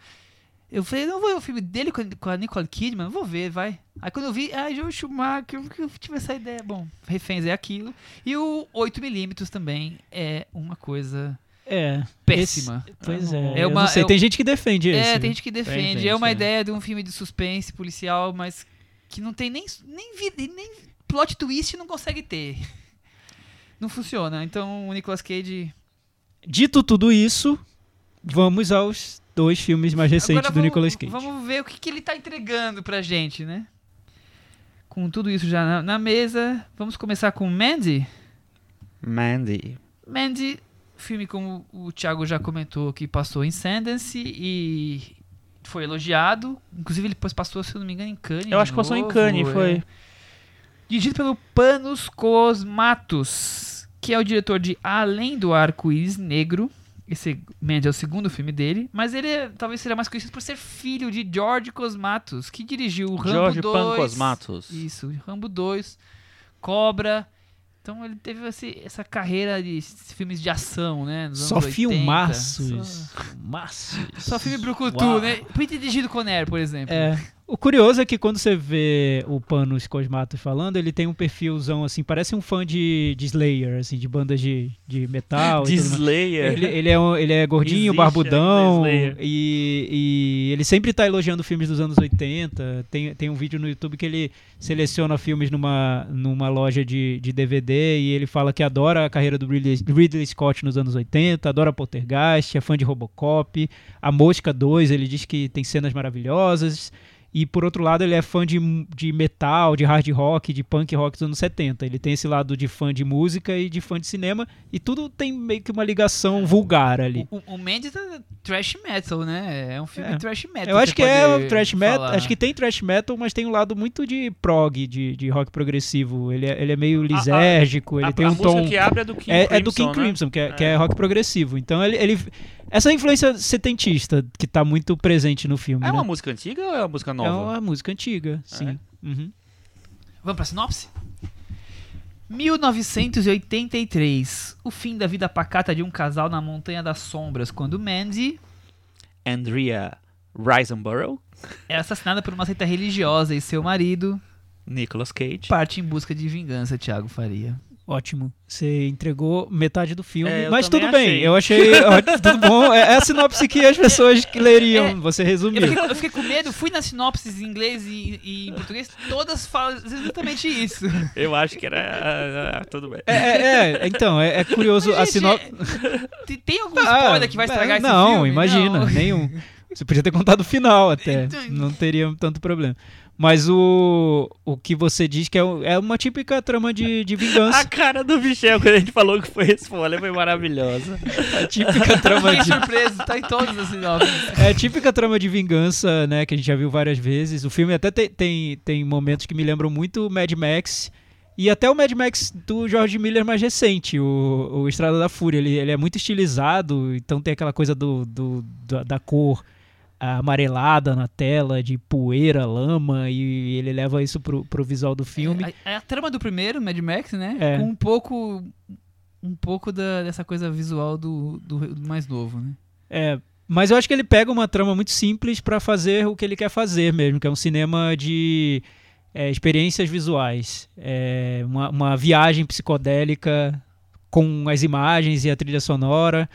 Eu falei, não vou ver o filme dele com a, Nicole Kidman, vou ver, vai. Aí quando eu vi, ah, Joel Schumacher, eu tive essa ideia. Bom, Reféns é aquilo. E o 8mm também é uma coisa É. péssima. Esse- pois é. É uma- não sei, é- tem gente que defende esse. É, né? tem gente que defende. gente, é uma é. ideia de um filme de suspense policial, mas que não tem nem, nem vida, nem plot twist não consegue ter. Não funciona. Então o Nicolas Cage. Dito tudo isso, vamos aos dois filmes mais recentes Agora do vamos, Nicolas Cage. Vamos ver o que, que ele tá entregando pra gente, né? Com tudo isso já na, na mesa, vamos começar com Mandy. Mandy. Mandy, filme como o Thiago já comentou, que passou em Sundance e foi elogiado. Inclusive ele depois passou, se eu não me engano, em Cannes. Eu acho que passou em Cannes, é. foi. Dirigido pelo Panos Cosmatos, que é o diretor de Além do Arco-Íris Negro. Esse Mandy é o segundo filme dele, mas ele é- talvez seja mais conhecido por ser filho de George Cosmatos, que dirigiu o Rambo Jorge 2. Pan Cosmatos. Isso, Rambo 2, Cobra. Então ele teve esse- essa carreira de filmes de ação, né? nos Só anos 80. filmaços. Só, só filme brucutu, Uau. né? Por ter dirigido Conner, por exemplo. É. O curioso é que quando você vê o Panos Cosmatos falando, ele tem um perfilzão assim, parece um fã de, de Slayer, assim, de bandas de, de metal. De. Slayer. Ele, ele é, um- ele é gordinho, Existe barbudão, e, e ele sempre tá elogiando filmes dos anos 80. Tem, tem um vídeo no YouTube que ele seleciona filmes numa, numa loja de, de DVD e ele fala que adora a carreira do Ridley, Ridley Scott nos anos 80, adora Poltergeist, é fã de Robocop. A Mosca 2, ele diz que tem cenas maravilhosas. E por outro lado, ele é fã de, de metal, de hard rock, de punk rock dos anos 70. Ele tem esse lado de fã de música e de fã de cinema. E tudo tem meio que uma ligação vulgar ali. O, o Mendes é trash metal, né? É um filme É. trash metal. Eu acho que é thrash metal. falar. Acho que tem thrash metal, mas tem um lado muito de prog, de, de rock progressivo. Ele é, ele é meio lisérgico, ele a, tem a um música tom. que abre é do King É, Crimson, é do King né? Crimson, que é, que é É. rock progressivo. Então ele, ele- Essa influência setentista que tá muito presente no filme. É né? uma música antiga ou é uma música É nova? uma música antiga, sim. Uhum. Vamos pra sinopse? 1983. O fim da vida pacata de um casal na Montanha das Sombras, quando Mandy Andrea Risenborough, é assassinada por uma seita religiosa e seu marido Nicolas Cage. parte em busca de vingança, Thiago Faria. Ótimo. Você entregou metade do filme, É, eu mas tudo bem. achei. Eu achei ótimo, tudo bom. É, é a sinopse que as pessoas que leriam. É, Você Eu resumiu. fiquei, eu fiquei com medo, fui nas sinopses em inglês e, e em português, todas falam exatamente isso. Eu acho que era. ah, tudo bem. É, é, é, então, é, é curioso a Gente, sinopse. Tem, tem algum spoiler que vai estragar esse não, filme? imagina, Não. nenhum. Você podia ter contado o final até, Então- não teria tanto problema. Mas o, o que você diz que é, é uma típica trama de, de A vingança. cara do Michel quando a gente falou que foi spoiler foi maravilhosa. A típica trama Fiquei de, surpreso, tá em todas as sinopses. É a típica trama de vingança, né, que a gente já viu várias vezes. O filme até tem, tem, tem momentos que me lembram muito Mad Max. E até o Mad Max do George Miller mais recente, o, o Estrada da Fúria. Ele, ele é muito estilizado, então tem aquela coisa do, do- da, da cor amarelada na tela, de poeira, lama, e ele leva isso pro, pro visual do filme. É a, a trama do primeiro, Mad Max, né? É. Com um pouco. Um pouco da- dessa coisa visual do, do, do mais novo, né? É, mas eu acho que ele pega uma trama muito simples pra fazer o que ele quer fazer mesmo, que é um cinema de é, experiências visuais. É, uma, uma viagem psicodélica com as imagens e a trilha sonora.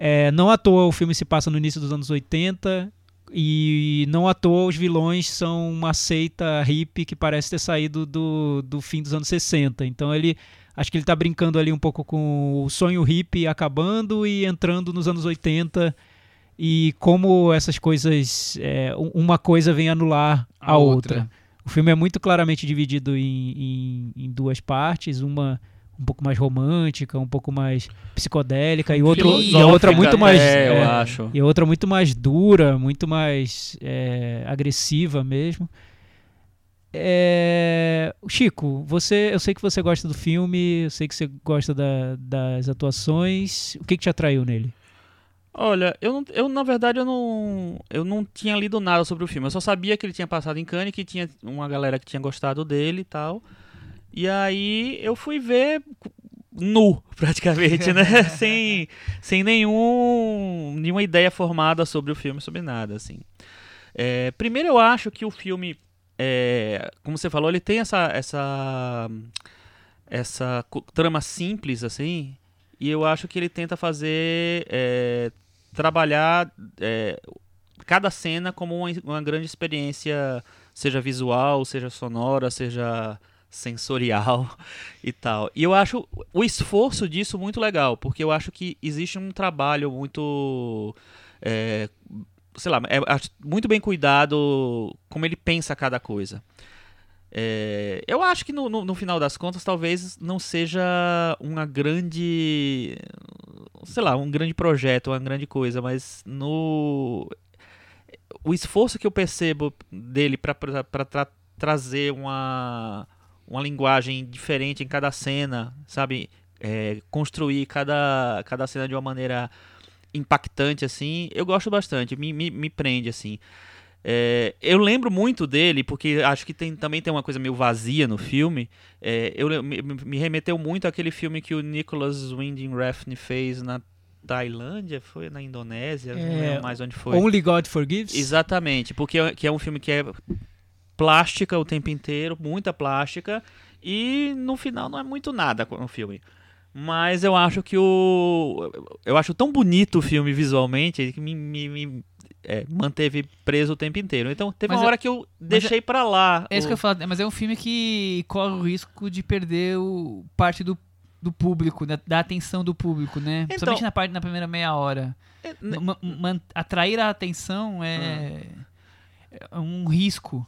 É, não à toa o filme se passa no início dos anos 80 e não à toa os vilões são uma seita hippie que parece ter saído do, do fim dos anos 60. Então ele acho que ele está brincando ali um pouco com o sonho hippie acabando e entrando nos anos 80 e como essas coisas é, uma coisa vem anular a, a outra. outra. O filme é muito claramente dividido em, em, em duas partes, uma um pouco mais romântica, um pouco mais psicodélica e outro e a outra muito mais é, eu é, acho. e a outra muito mais dura, muito mais é, agressiva mesmo. É... Chico, você, eu sei que você gosta do filme, eu sei que você gosta da, das atuações. O que, que te atraiu nele? Olha, eu, não, eu na verdade eu não, eu não tinha lido nada sobre o filme. Eu só sabia que ele tinha passado em Cannes, que tinha uma galera que tinha gostado dele e tal. E aí eu fui ver nu, praticamente, né? sem, sem nenhum, nenhuma ideia formada sobre o filme, sobre nada, assim. É, primeiro eu acho que o filme, é, como você falou, ele tem essa, essa, essa trama simples, assim, e eu acho que ele tenta fazer, é, trabalhar é, cada cena como uma, uma grande experiência, seja visual, seja sonora, seja sensorial e tal. E eu acho o esforço disso muito legal, porque eu acho que existe um trabalho muito. É, sei lá, é, muito bem cuidado como ele pensa cada coisa. É, eu acho que no, no, no, final das contas talvez não seja uma grande. sei lá, um grande projeto, uma grande coisa, mas no. O esforço que eu percebo dele para tra trazer uma uma linguagem diferente em cada cena, sabe? É, construir cada, cada cena de uma maneira impactante, assim, eu gosto bastante, me, me, me prende, assim. É, eu lembro muito dele, porque acho que tem, também tem uma coisa meio vazia no filme. É, eu, me, me, remeteu muito àquele filme que o Nicholas Winding Refn fez na Tailândia, foi na Indonésia, é, não lembro mais onde foi. Only God Forgives? Exatamente, porque é, que é um filme que é plástica o tempo inteiro, muita plástica, e no final não é muito nada o filme. Mas eu acho que o. Eu acho tão bonito o filme visualmente que me, me, me é, manteve preso o tempo inteiro. Então teve mas uma é, hora que eu deixei é, para lá. É o... isso que eu falo, mas é um filme que corre o risco de perder o, parte do, do público, da, da atenção do público, né? Então, Principalmente na parte na primeira meia hora. É, atrair a atenção é, hum. é um risco.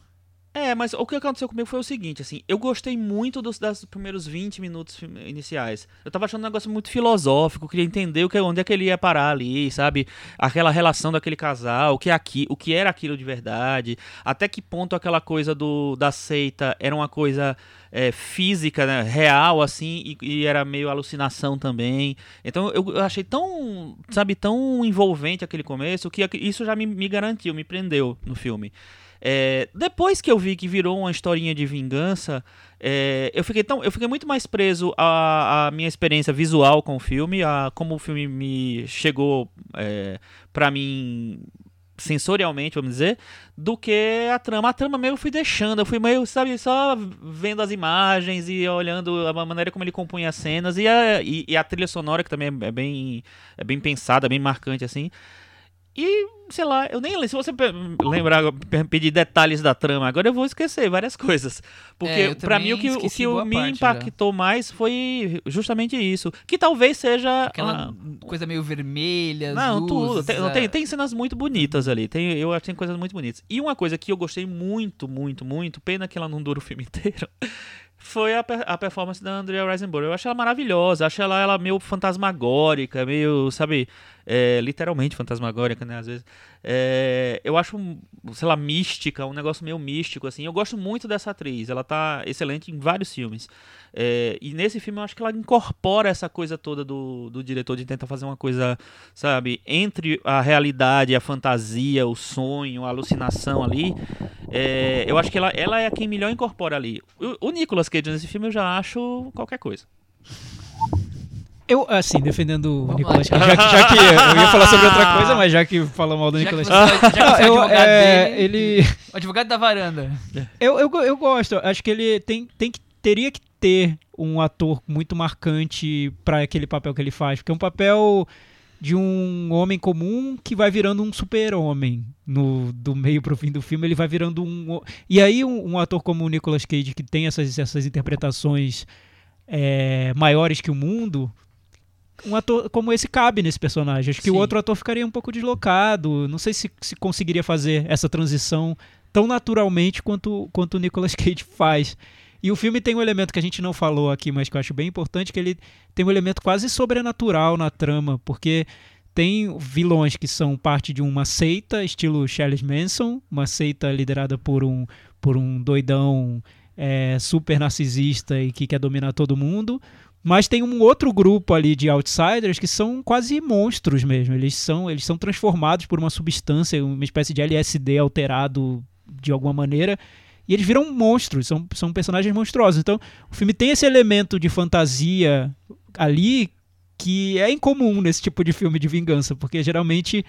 É, mas o que aconteceu comigo foi o seguinte, assim, eu gostei muito dos, primeiros 20 minutos iniciais. Eu tava achando um negócio muito filosófico, queria entender o que, onde é que ele ia parar ali, sabe? Aquela relação daquele casal, o que, é aqui, o que era aquilo de verdade, até que ponto aquela coisa do, da seita era uma coisa é, física, né, real, assim, e, e, era meio alucinação também. Então eu, eu, achei tão, sabe, tão envolvente aquele começo que isso já me, me garantiu, me prendeu no filme. É, depois que eu vi que virou uma historinha de vingança, é, eu, fiquei tão, eu fiquei muito mais preso à, à, minha experiência visual com o filme, a como o filme me chegou é, para mim sensorialmente, vamos dizer, do que a trama. A trama meio eu fui deixando, eu fui meio, sabe, só vendo as imagens e olhando a maneira como ele compunha as cenas e a, e, e a trilha sonora, que também é bem, é bem pensada, bem marcante, assim. E, sei lá, eu nem se você lembrar, pedir detalhes da trama, agora eu vou esquecer várias coisas. Porque é, para mim o que, o que me impactou já. mais foi justamente isso. Que talvez seja. Aquela coisa meio vermelha. Não, luzes, tudo. Tem, é... tem, tem, cenas muito bonitas ali. Tem, eu acho que tem coisas muito bonitas. E uma coisa que eu gostei muito, muito, muito, pena que ela não dura o filme inteiro foi a, a performance da Andrea Riseborough. Eu acho ela maravilhosa, acho ela, ela meio fantasmagórica, meio, sabe, é, literalmente fantasmagórica, né, às vezes. É, eu acho, sei lá, mística, um negócio meio místico, assim. Eu gosto muito dessa atriz, ela tá excelente em vários filmes. É, e nesse filme eu acho que ela incorpora essa coisa toda do, do diretor de tentar fazer uma coisa, sabe, entre a realidade, a fantasia, o sonho, a alucinação ali. É, eu acho que ela, ela é quem melhor incorpora ali. O, o Nicolas Cage nesse filme eu já acho qualquer coisa. Eu, assim, defendendo o Nicolas Cage, já, já, que eu ia falar sobre outra coisa, mas já que falou mal do Nicolas Cage. Já que você eu, é, dele, ele... O advogado da varanda. Eu, eu, eu gosto, acho que ele tem, tem que, teria que ter um ator muito marcante para aquele papel que ele faz, porque é um papel de um homem comum que vai virando um super-homem. No do meio pro fim do filme ele vai virando um e aí um, um ator como o Nicolas Cage que tem essas, essas interpretações é, maiores que o mundo um ator como esse cabe nesse personagem. Acho que Sim. o outro ator ficaria um pouco deslocado. Não sei se, se conseguiria fazer essa transição tão naturalmente quanto quanto o Nicolas Cage faz e o filme tem um elemento que a gente não falou aqui, mas que eu acho bem importante, que ele tem um elemento quase sobrenatural na trama, porque tem vilões que são parte de uma seita, estilo Charles Manson, uma seita liderada por um, por um doidão é, super narcisista e que quer dominar todo mundo. Mas tem um outro grupo ali de outsiders que são quase monstros mesmo. Eles são, eles são transformados por uma substância, uma espécie de LSD alterado de alguma maneira. E eles viram monstros, são, são personagens monstruosos. Então, o filme tem esse elemento de fantasia ali que é incomum nesse tipo de filme de vingança, porque geralmente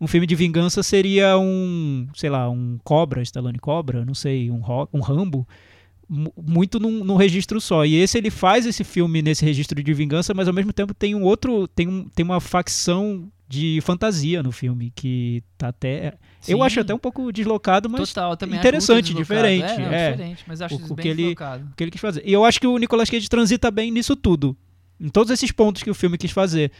um filme de vingança seria um, sei lá, um Cobra, Stallone Cobra, não sei, um, um Rambo, mu- muito num, num registro só. E esse ele faz esse filme nesse registro de vingança, mas ao mesmo tempo tem um outro, tem, um, tem uma facção de fantasia no filme que tá até eu Sim. acho até um pouco deslocado, mas Total, eu também interessante, diferente, É, não, é. diferente, mas eu acho O- o que ele- deslocado. o que ele quis fazer. E eu acho que o Nicolas Cage transita bem nisso tudo. Em todos esses pontos que o filme quis fazer.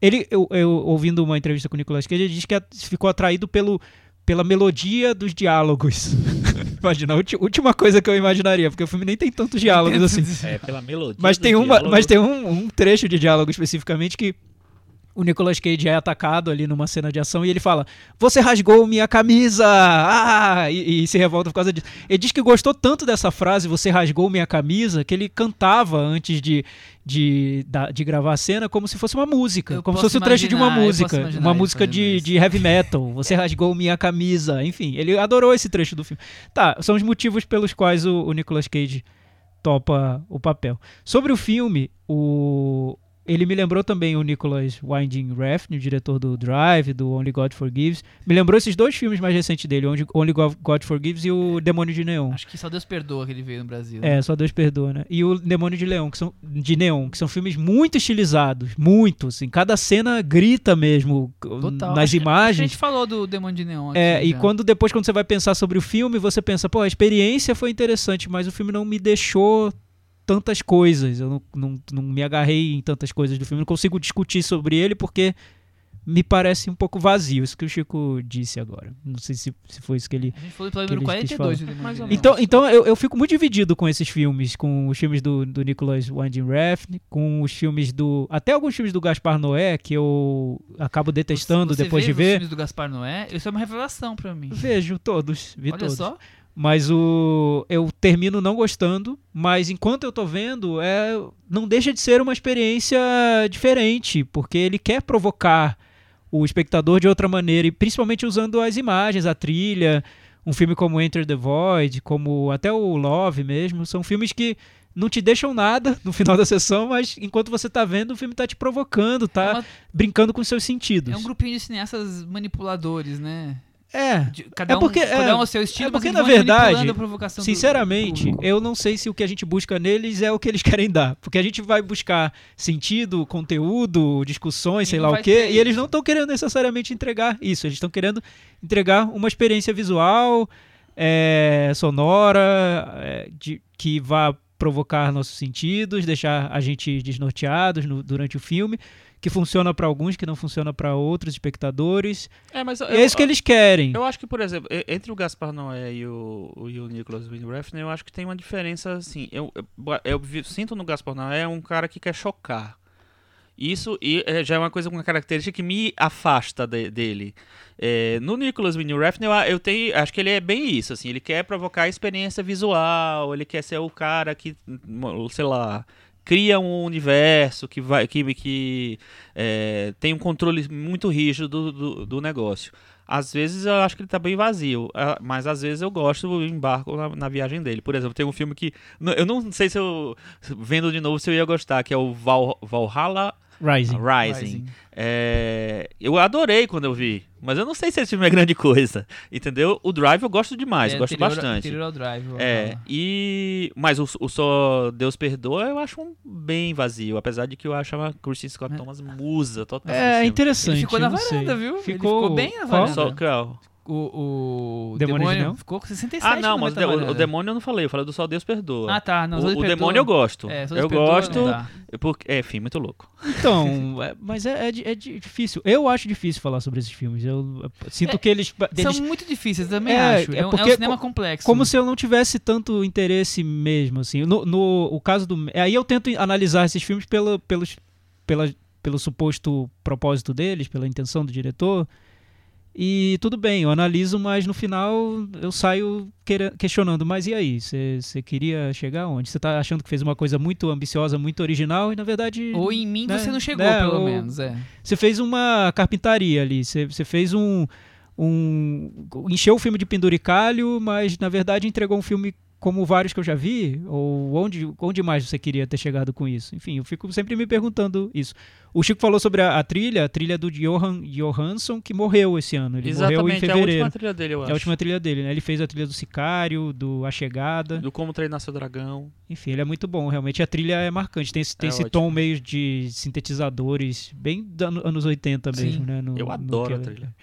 Ele, eu, eu ouvindo uma entrevista com o Nicolas Cage, ele disse que ficou atraído pelo, pela melodia dos diálogos. Imagina, a última coisa que eu imaginaria, porque o filme nem tem tantos diálogos assim. É, pela melodia. Mas tem, uma, mas tem um, um trecho de diálogo especificamente que o Nicolas Cage é atacado ali numa cena de ação e ele fala: Você rasgou minha camisa! Ah! E, e se revolta por causa disso. Ele diz que gostou tanto dessa frase, Você rasgou minha camisa, que ele cantava antes de, de, de gravar a cena como se fosse uma música. Eu como se fosse o trecho de uma imaginar, música. imaginar Uma música de, de heavy metal. Você rasgou minha camisa. Enfim, ele adorou esse trecho do filme. Tá, são os motivos pelos quais o, o Nicolas Cage topa o papel. Sobre o filme, o ele me lembrou também o Nicholas Winding Refn, o diretor do Drive, do Only God Forgives. Me lembrou esses dois filmes mais recentes dele, Only Only God Forgives e o Demônio de Neon. Acho que só Deus perdoa que ele veio no Brasil. né? É, só Deus perdoa, né? E o Demônio de Leão, que são de Neon, que são filmes muito estilizados, muito, assim, cada cena grita mesmo Total. nas Acho que- A imagens. gente falou do Demônio de Neon aqui. É, e já. quando depois quando você vai pensar sobre o filme, você pensa, pô, a experiência foi interessante, mas o filme não me deixou tantas coisas. Eu não, não, não me agarrei em tantas coisas do filme. Não consigo discutir sobre ele porque me parece um pouco vazio. Isso que o Chico disse agora. Não sei se, se foi isso que ele. A gente falou do número ele quis 42 do Demônio Mais ou Neon. Então, então eu, eu fico muito dividido com esses filmes, com os filmes do, do Nicholas Winding Refn, com os filmes do. Até alguns filmes do Gaspar Noé, que eu acabo detestando Você depois vê de ver. os filmes do Gaspar Noé, isso é uma revelação pra mim. Vejo todos, vi Olha todos. só. Mas o eu termino não gostando, mas enquanto eu tô vendo, é não deixa de ser uma experiência diferente, porque ele quer provocar o espectador de outra maneira, e principalmente usando as imagens, a trilha, um filme como Enter the Void, como até o Love mesmo, são filmes que não te deixam nada no final da sessão, mas enquanto você tá vendo, o filme tá te provocando, tá É, uma- brincando com seus sentidos. é um grupinho de cineastas manipuladores, né? É, cada, É porque- um, cada é- um ao seu estilo, é porque, na verdade, do- Sinceramente, do eu não sei se o que a gente busca neles é o que eles querem dar. Porque a gente vai buscar sentido, conteúdo, discussões, E sei lá o quê, e eles não estão querendo necessariamente entregar isso. Eles estão querendo entregar uma experiência visual, é, sonora, é, de- que vá provocar nossos sentidos, deixar a gente desnorteados no- durante o filme, que funciona para alguns, que não funciona para outros espectadores. É, mas eu, é isso que eles querem. Eu acho que, por exemplo, entre o Gaspar Noé e o, o, e o Nicholas Winding Refn, eu acho que tem uma diferença, assim, eu, eu, eu sinto no Gaspar Noé um cara que quer chocar. Isso e, é, já é uma coisa, uma característica que me afasta de- dele. É, no Nicholas Winding Refn, eu, eu tenho, acho que ele é bem isso, assim, ele quer provocar experiência visual, ele quer ser o cara que, sei lá, cria um universo que vai que, que é, tem um controle muito rígido do, do, do negócio. Às vezes eu acho que ele tá bem vazio, ah, mas às vezes eu gosto do embarco na, na viagem dele. Por exemplo, tem um filme que. Eu não sei se eu. Vendo de novo se eu ia gostar, que é o Val, Valhalla Rising. Rising. É, eu adorei quando eu vi, mas eu não sei se esse filme é grande coisa, entendeu? O Drive eu gosto demais, É, gosto anterior- bastante. anterior ao Drive, É, e. Mas o, o Só Deus Perdoa eu acho um bem vazio, apesar de que eu acho a Kristen Scott Thomas musa total. É, interessante. Ele ficou na sei. varanda, viu? Ele Ficou, ficou bem na qual? varanda. Só, qual? O, o Demônio de demônio ficou com 67 Ah, não, mas o, o demônio eu não falei, eu falei do Só Deus Perdoa. Ah, tá. Não, o, o demônio eu gosto. É, eu Perdoa gosto. dá. Porque, é, enfim, muito louco. Então, é, mas é, é é di- difícil. Eu acho difícil falar sobre esses filmes. Eu sinto É, que eles, eles São muito difíceis, eu também É, acho. é É, um, porque cinema co- complexo. como se eu não tivesse tanto interesse mesmo, assim. No, no o caso do. Aí eu tento analisar esses filmes pelo, pelos, pela, pelo suposto propósito deles, pela intenção do diretor. E tudo bem, eu analiso, mas no final eu saio questionando. Mas e aí? Você queria chegar onde? Você tá achando que fez uma coisa muito ambiciosa, muito original e na verdade. Ou em mim né, você não chegou, né, pelo menos. É. Você fez uma carpintaria ali, você você fez um, um. encheu o filme de penduricalho, mas na verdade entregou um filme como vários que eu já vi? Ou onde, onde mais você queria ter chegado com isso? Enfim, eu fico sempre me perguntando isso. O Chico falou sobre a, a trilha, a trilha do Johan Johansson, que morreu esse ano. Ele morreu em Exatamente, é a fevereiro. última trilha dele, eu É acho. a última trilha dele, né? Ele fez a trilha do Sicário, do A Chegada. Do Como Treinar Seu Dragão. Enfim, ele é muito bom, realmente a trilha é marcante. Tem esse, tem É esse ótimo. tom meio de sintetizadores, bem dos anos 80 Sim. mesmo, né? no- Eu adoro a trilha.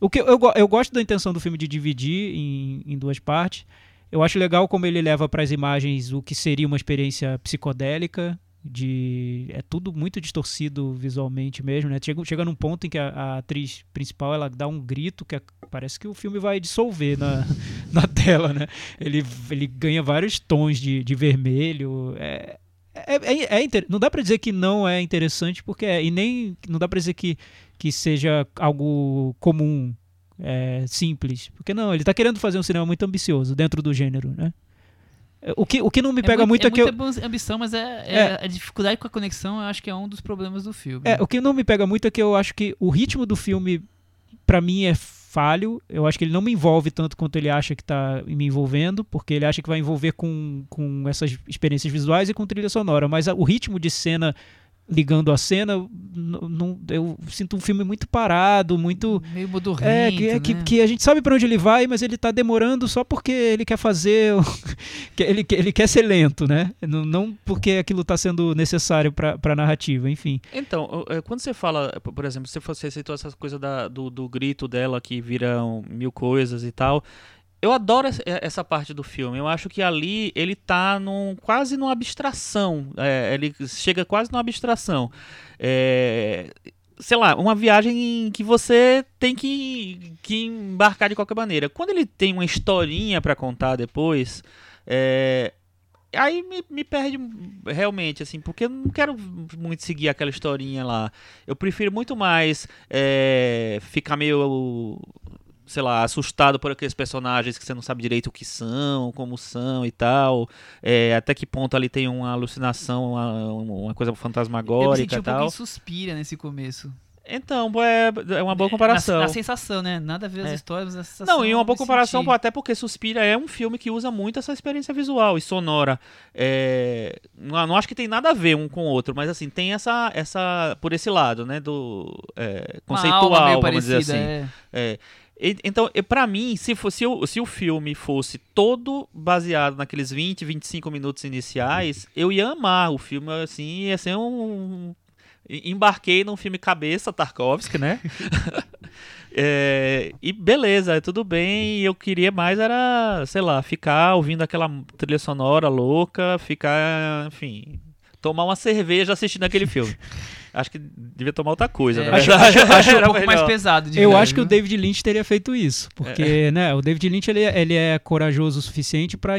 O que eu, go- eu gosto da intenção do filme de dividir em, em duas partes. Eu acho legal como ele leva para as imagens o que seria uma experiência psicodélica. De, é tudo muito distorcido visualmente mesmo, né? Chega, chega num ponto em que a, a atriz principal ela dá um grito que é- parece que o filme vai dissolver na, na tela, né? Ele, ele ganha vários tons de, de vermelho. É, é, é, é inter- não dá pra dizer que não é interessante, porque é, e nem não dá pra dizer que, que seja algo comum, é, simples. Porque não, ele tá querendo fazer um cinema muito ambicioso dentro do gênero, né? É, O que, o que não me pega muito, é é que eu, muita ambição, mas é, é- a dificuldade com a conexão, eu acho que é um dos problemas do filme. É, o que não me pega muito é que eu acho que o ritmo do filme, pra mim, é falho. Eu acho que ele não me envolve tanto quanto ele acha que tá me envolvendo, porque ele acha que vai envolver com, com essas experiências visuais e com trilha sonora. Mas a- o ritmo de cena ligando a cena, não, eu sinto um filme muito parado, muito. Meio modorrento, É, que, é que, né? que a gente sabe pra onde ele vai, mas ele tá demorando só porque ele quer fazer. o- que ele, que- ele quer ser lento, né? Não, não porque aquilo tá sendo necessário pra, pra narrativa, enfim. Então, é, quando você fala, p- por exemplo, se você citou essa coisa da- do, do grito dela que viram mil coisas e tal. Eu adoro essa- é, essa parte do filme. Eu acho que ali ele tá num, quase numa abstração. É, ele chega quase numa abstração. É, sei lá, uma viagem em que você tem que, que embarcar de qualquer maneira. Quando ele tem uma historinha pra contar depois, é, aí me, me perde realmente, assim, porque eu não quero muito seguir aquela historinha lá. Eu prefiro muito mais é, ficar meio, sei lá, assustado por aqueles personagens que você não sabe direito o que são, como são e tal. é, até que ponto ali tem uma alucinação, uma, uma coisa Eu fantasmagórica senti e um tal. em suspira nesse começo. Então, é, é uma boa comparação. Na, na sensação, né? Nada a ver as É. histórias, mas a sensação. Não, e uma boa comparação, senti. até porque Suspira é um filme que usa muito essa experiência visual e sonora. É, não, não acho que tem nada a ver um com o outro, mas assim, tem essa, essa por esse lado, né, do é, conceitual, vamos dizer parecida, assim. é. É. Então, pra mim, se, fosse, se, o, se o filme fosse todo baseado naqueles 20, 25 minutos iniciais, eu ia amar o filme, assim, ia ser um... Embarquei num filme cabeça, Tarkovsky, né? É, e beleza, tudo bem. Eu queria mais era, sei lá, ficar ouvindo aquela trilha sonora louca, ficar, enfim, tomar uma cerveja assistindo aquele filme. Acho que devia tomar outra coisa, É, na acho, acho- acho um pouco mais pesado de Eu acho que o viu? David Lynch teria feito isso, porque, né, o David Lynch ele, é- ele é corajoso o suficiente pra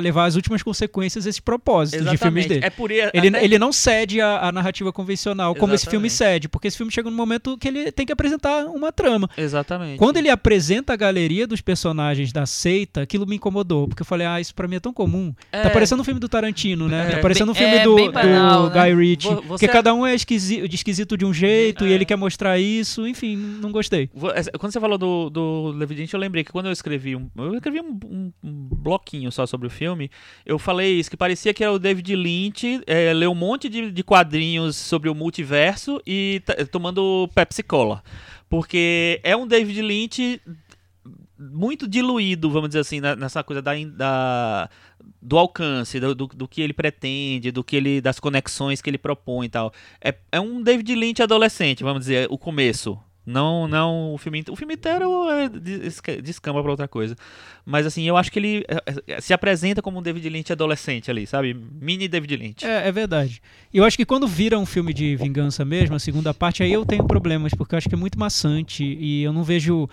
levar as últimas consequências esses propósitos de filmes Exatamente. dele. É por Ele, até- ele não cede à, à narrativa convencional como esse filme Exatamente. cede, porque esse filme chega num momento que ele tem que apresentar uma trama. Exatamente. Quando ele apresenta a galeria dos personagens da seita, aquilo me incomodou, porque eu falei, ah, isso pra mim é tão comum. É, Tá parecendo um filme do Tarantino, né? É, tá parecendo um filme é do, bem do banal, né? Guy Ritchie, Vo- você- porque cada um é esquisito, de esquisito de um jeito e ele quer mostrar isso, enfim, não gostei. Quando você falou do, do David Lynch, eu lembrei que quando eu escrevi um, eu escrevi um, um- um bloquinho só sobre o filme, eu falei isso, que parecia que era o David Lynch é, leu um monte de, de quadrinhos sobre o multiverso e t- tomando Pepsi Cola. Porque é um David Lynch muito diluído, vamos dizer assim, nessa coisa da, da- do alcance, do, do, do que ele pretende, do que ele, das conexões que ele propõe e tal. É, é um David Lynch adolescente, vamos dizer, o começo. Não, não o filme, o filme inteiro é, desca- descamba pra outra coisa. Mas assim, eu acho que ele é, é, se apresenta como um David Lynch adolescente ali, sabe? Mini David Lynch. É, é verdade. Eu acho que quando vira um filme de vingança mesmo, a segunda parte, aí eu tenho problemas, porque eu acho que é muito maçante e eu não vejo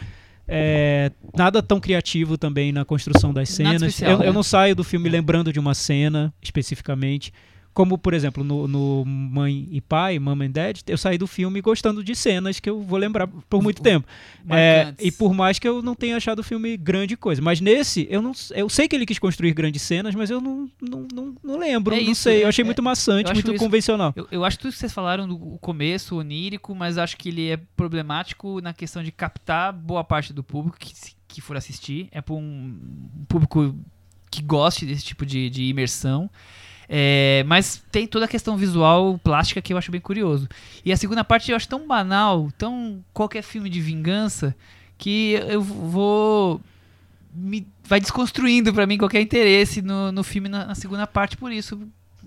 é, nada tão criativo também na construção das cenas. especial, eu, né? eu não saio do filme lembrando de uma cena especificamente. Como, por exemplo, no, no Mãe e Pai, Mom and Dad, eu saí do filme gostando de cenas que eu vou lembrar por muito tempo. É, e por mais que eu não tenha achado o filme grande coisa. Mas nesse, eu não eu sei que ele quis construir grandes cenas, mas eu não, não, não, não lembro. É não isso, sei. é- Eu achei é- muito maçante, muito isso- convencional. Eu, eu acho tudo que vocês falaram do começo, onírico, mas acho que ele é problemático na questão de captar boa parte do público que, que for assistir. É para um público que goste desse tipo de, de imersão. É, mas tem toda a questão visual, plástica, que eu acho bem curioso. E a segunda parte eu acho tão banal, tão qualquer filme de vingança, que eu vou. Me, vai desconstruindo pra mim qualquer interesse no, no filme na, na segunda parte por isso.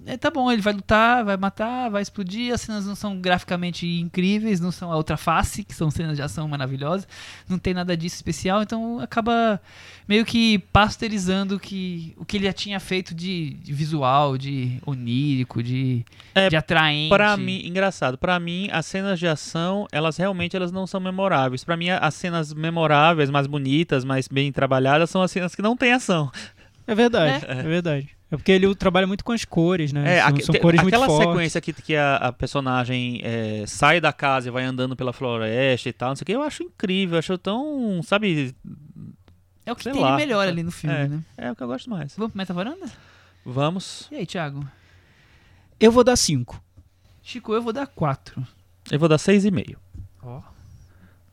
É, tá bom, ele vai lutar, vai matar, vai explodir. As cenas não são graficamente incríveis, não são a outra face, que são cenas de ação maravilhosas. Não tem nada disso especial, então acaba meio que pasteurizando que, o que ele já tinha feito de, de visual, de onírico, de, É, de atraente. Pra mim, engraçado, pra mim as cenas de ação, elas realmente elas não são memoráveis. Pra mim as cenas memoráveis, mais bonitas, mais bem trabalhadas são as cenas que não tem ação. É verdade, é, verdade. É porque ele trabalha muito com as cores, né? É, são, aque- são te- cores muito aquela fortes. sequência que, que a, a personagem é, sai da casa e vai andando pela floresta e tal, não sei o que, eu acho incrível, eu acho tão, sabe, É o que tem lá. de melhor ali no filme, É. né? é o que eu gosto mais. Vamos pro Meta Varanda? Vamos, E aí, Thiago? Eu vou dar 5. Chico, eu vou dar 4. eu vou dar 6,5. Ó.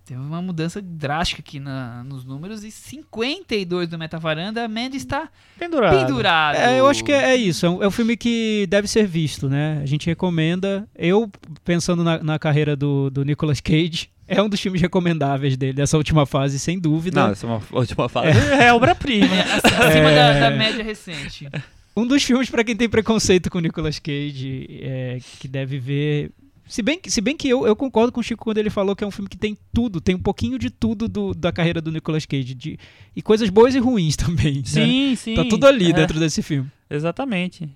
Teve uma mudança drástica aqui na- nos números e 52 do Metavaranda, a Mandy está Pendurado. pendurado. É, eu acho que é, é isso. É um, é um filme que deve ser visto, né? A gente recomenda. Eu, pensando na, na carreira do, do Nicolas Cage, é um dos filmes recomendáveis dele, dessa última fase, sem dúvida. Não, essa é uma última fase. É, obra-prima. É, ac- acima É. da, da média recente. Um dos filmes pra quem tem preconceito com o Nicolas Cage, é, que deve ver. Se bem, que- se bem que eu, eu concordo com o Chico quando ele falou que é um filme que tem tudo, tem um pouquinho de tudo do- da carreira do Nicolas Cage. de- e coisas boas e ruins também. né? Sim, sim. Tá tudo ali É, dentro desse filme. Exatamente.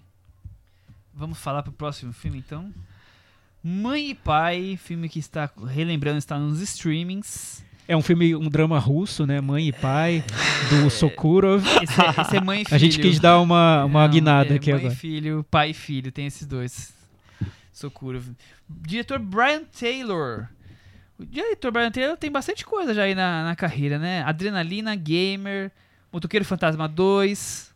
Vamos falar pro próximo filme, então. Mãe e Pai, filme que está, relembrando, está nos streamings. É um filme, um drama russo, né? Mãe e pai, do Sokurov. Esse é, esse é mãe e filho. A gente quis dar uma, uma guinada é aqui mãe agora. e filho, pai e filho, tem esses dois. Socorro. Diretor Brian Taylor. O diretor Brian Taylor tem bastante coisa já aí na, na carreira, né? Adrenalina, Gamer, Motoqueiro Fantasma 2.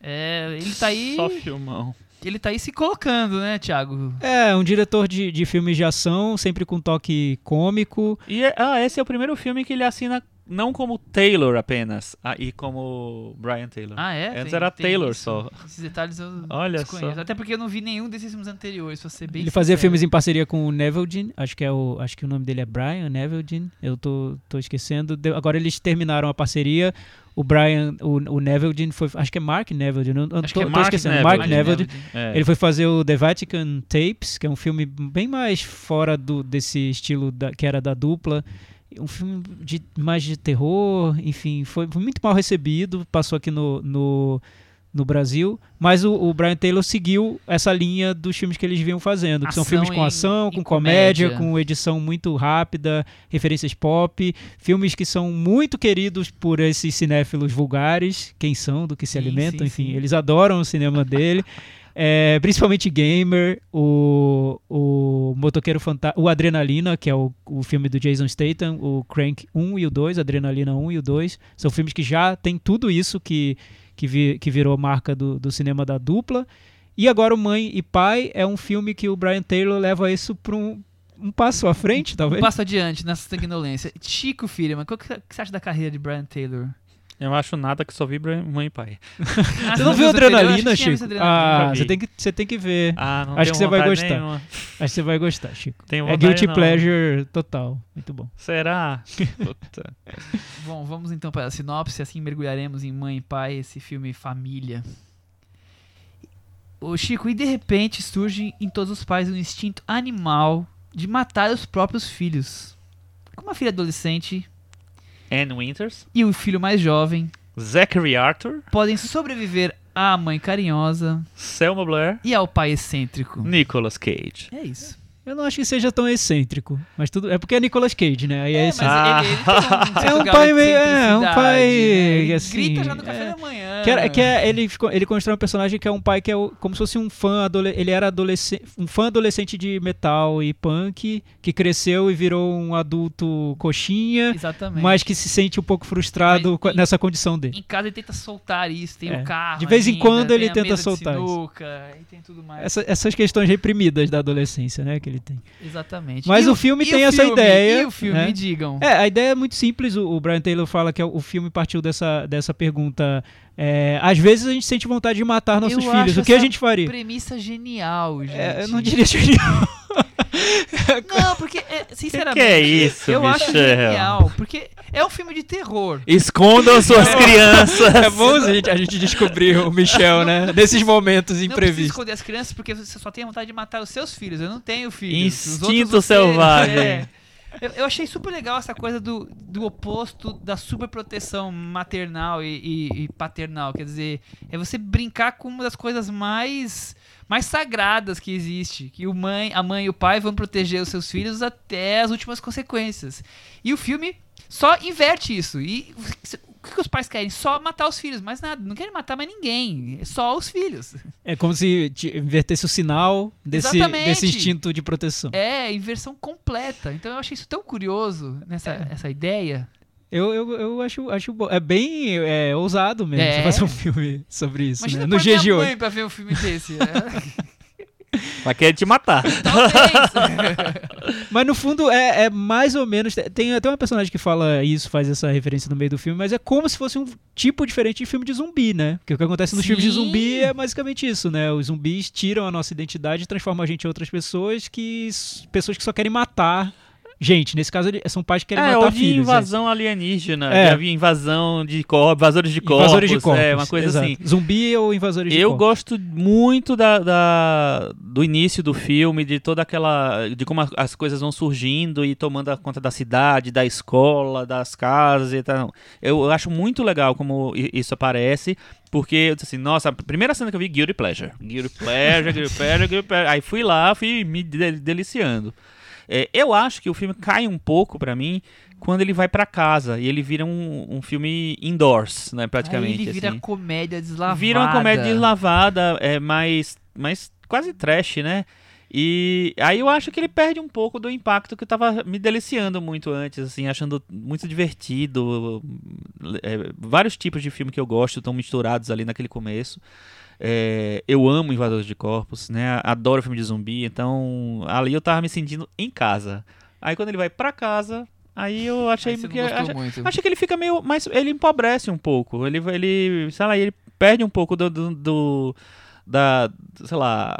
É, ele tá aí. Só filmão. Ele tá aí se colocando, né, Thiago? É, um diretor de, de filmes de ação, sempre com toque cômico. E é- ah, esse é o primeiro filme que ele assina não como Taylor apenas, ah, e como Brian Taylor. Ah, é? Antes Tem- era tem Taylor isso. só. Esses detalhes eu Olha desconheço. só. Até porque eu não vi nenhum desses filmes anteriores, pra ser bem Ele fazia sincero. filmes em parceria com o Neville Dean, acho que é o, acho que o nome dele é Brian Neville Dean. Eu tô, tô esquecendo. De- agora eles terminaram a parceria. O Brian, o, o Neville Dean foi, acho que é Mark Neville Dean. Eu, eu Acho tô, que é tô Mark esquecendo. Neville. Mark Neville Dean. Neville. É. Ele foi fazer o The Vatican Tapes, que é um filme bem mais fora do, desse estilo da- que era da dupla. Um filme de, mais de terror, enfim, foi, foi muito mal recebido, passou aqui no, no, no Brasil. Mas o, o Brian Taylor seguiu essa linha dos filmes que eles vinham fazendo, que são Ação filmes com ação, em com comédia, comédia. com edição muito rápida, referências pop, filmes que são muito queridos por esses cinéfilos vulgares, quem são, do que se Sim, alimentam, sim, enfim, sim. eles adoram o cinema dele. É, principalmente Gamer, o, o Motoqueiro o Adrenalina, que é o, o filme do Jason Statham, o Crank 1 e o 2, Adrenalina 1 e o 2, são filmes que já tem tudo isso que, que, vi- que virou marca do, do cinema da dupla. E agora o Mãe e Pai é um filme que o Brian Taylor leva isso para um, um passo à frente, talvez. Um passo adiante nessa tecnolência. Chico Firman, o que, que você acha da carreira de Brian Taylor? Eu acho nada que só vi Bra- mãe e pai. Ah, Você não viu Adrenalina, Chico? Adrenalina. Ah, você tem, que, você tem que ver. Ah, não Acho que você vai gostar. nenhuma. Acho que você vai gostar, Chico. Tenho É guilty não. pleasure total. Muito bom. Será? Puta. Bom, vamos então para a sinopse, assim mergulharemos em Mãe e Pai, esse filme família. Ô Chico, e de repente surge em todos os pais um instinto animal de matar os próprios filhos. Como a filha adolescente Anne Winters. e o filho mais jovem Zachary Arthur. podem sobreviver à mãe carinhosa Selma Blair. e ao pai excêntrico. Nicolas Cage. É isso. Eu não acho que seja tão excêntrico. Mas tudo. É porque é Nicolas Cage, né? Aí é, É, mas Ah. ele, ele tem um É um pai meio- é, um excentricidade, pai, né? Assim, grita já no café é. da manhã. Que, é- que é, ele, ele constrói um personagem que é um pai que é o- como se fosse um fã ele era adolescente, um fã adolescente de metal e punk que cresceu e virou um adulto coxinha, Exatamente. mas que se sente um pouco frustrado Mas em- nessa condição dele. Em casa ele tenta soltar isso, tem É. o carro. De vez em ainda, quando ele tenta soltar isso. sinuca, e tem tudo mais. Essa- essas questões reprimidas da adolescência, né, que ele tem. Exatamente. Mas E o filme tem o essa filme? ideia, E o filme, né? digam. É, a ideia é muito simples. O, o Brian Taylor fala que é o, o filme partiu dessa, dessa pergunta. É, às vezes a gente sente vontade de matar nossos Eu filhos. acho O que a gente faria? Premissa genial, gente. É, eu não diria genial. Não, porque, é, Que sinceramente. que é isso, Eu acho Michel? genial. Porque é um filme de terror. Escondam suas crianças. É bom a gente, a gente descobrir o Michel, né? Nesses momentos Não imprevistos. esconder as crianças porque você só tem vontade de matar os seus filhos. Eu não tenho filhos. Instinto selvagem. É. Eu, eu achei super legal essa coisa do, do oposto da superproteção maternal e, e- e paternal. Quer dizer, é você brincar com uma das coisas mais mais sagradas que existe, que o mãe, a mãe e o pai vão proteger os seus filhos até as últimas consequências. E o filme só inverte isso. E o que os pais querem? Só matar os filhos, mais nada. Não querem matar mais ninguém. É só os filhos. É como se te- invertesse o sinal desse, desse instinto de proteção. É, inversão completa. Então eu achei isso tão curioso nessa É. essa ideia. Eu, eu, eu acho, acho bom. É bem é, ousado mesmo É. fazer um filme sobre isso. Imagina Né? No dia de hoje. pra ver um filme desse. É, Vai querer te matar. Talvez. Mas no fundo é, é mais ou menos. Tem até uma personagem que fala isso, faz essa referência no meio do filme, mas é como se fosse um tipo diferente de filme de zumbi, né? Porque o que acontece nos Sim. filmes de zumbi é basicamente isso, né? Os zumbis tiram a nossa identidade e transformam a gente em outras pessoas que. pessoas que só querem matar gente. Nesse caso, são pais que querem É, matar de filhos. invasão alienígena. É. Havia invasão de corpos, invasores de é. corpos. Invasores de corpos. É, uma coisa exato. assim. Zumbi ou invasores de Eu corpos. gosto muito da, da- do início do filme, de toda aquela. de como as coisas vão surgindo e tomando a conta da cidade, da escola, das casas e tal. Eu acho muito legal como isso aparece. Porque eu disse assim, nossa, a primeira cena que eu vi, Guilty Pleasure. Guilty Pleasure, Guilty Pleasure, Guilty Pleasure. Aí fui lá, fui me de- deliciando. É, eu acho que o filme cai um pouco pra mim quando ele vai pra casa e ele vira um, um filme indoors, né, praticamente. Aí ele vira assim. comédia deslavada. Vira uma comédia deslavada, é mais, mais quase trash, né? E aí eu acho que ele perde um pouco do impacto que eu tava me deliciando muito antes, assim, achando muito divertido. É, vários tipos de filme que eu gosto estão misturados ali naquele começo. É, eu amo Invasores de Corpos, né? Adoro filme de zumbi, então ali eu tava me sentindo em casa. Aí quando ele vai pra casa, aí eu achei Aí que achei-. Achei que ele fica meio. Mas ele empobrece um pouco. Ele, ele sei lá, ele perde um pouco do, do, do- da, sei lá,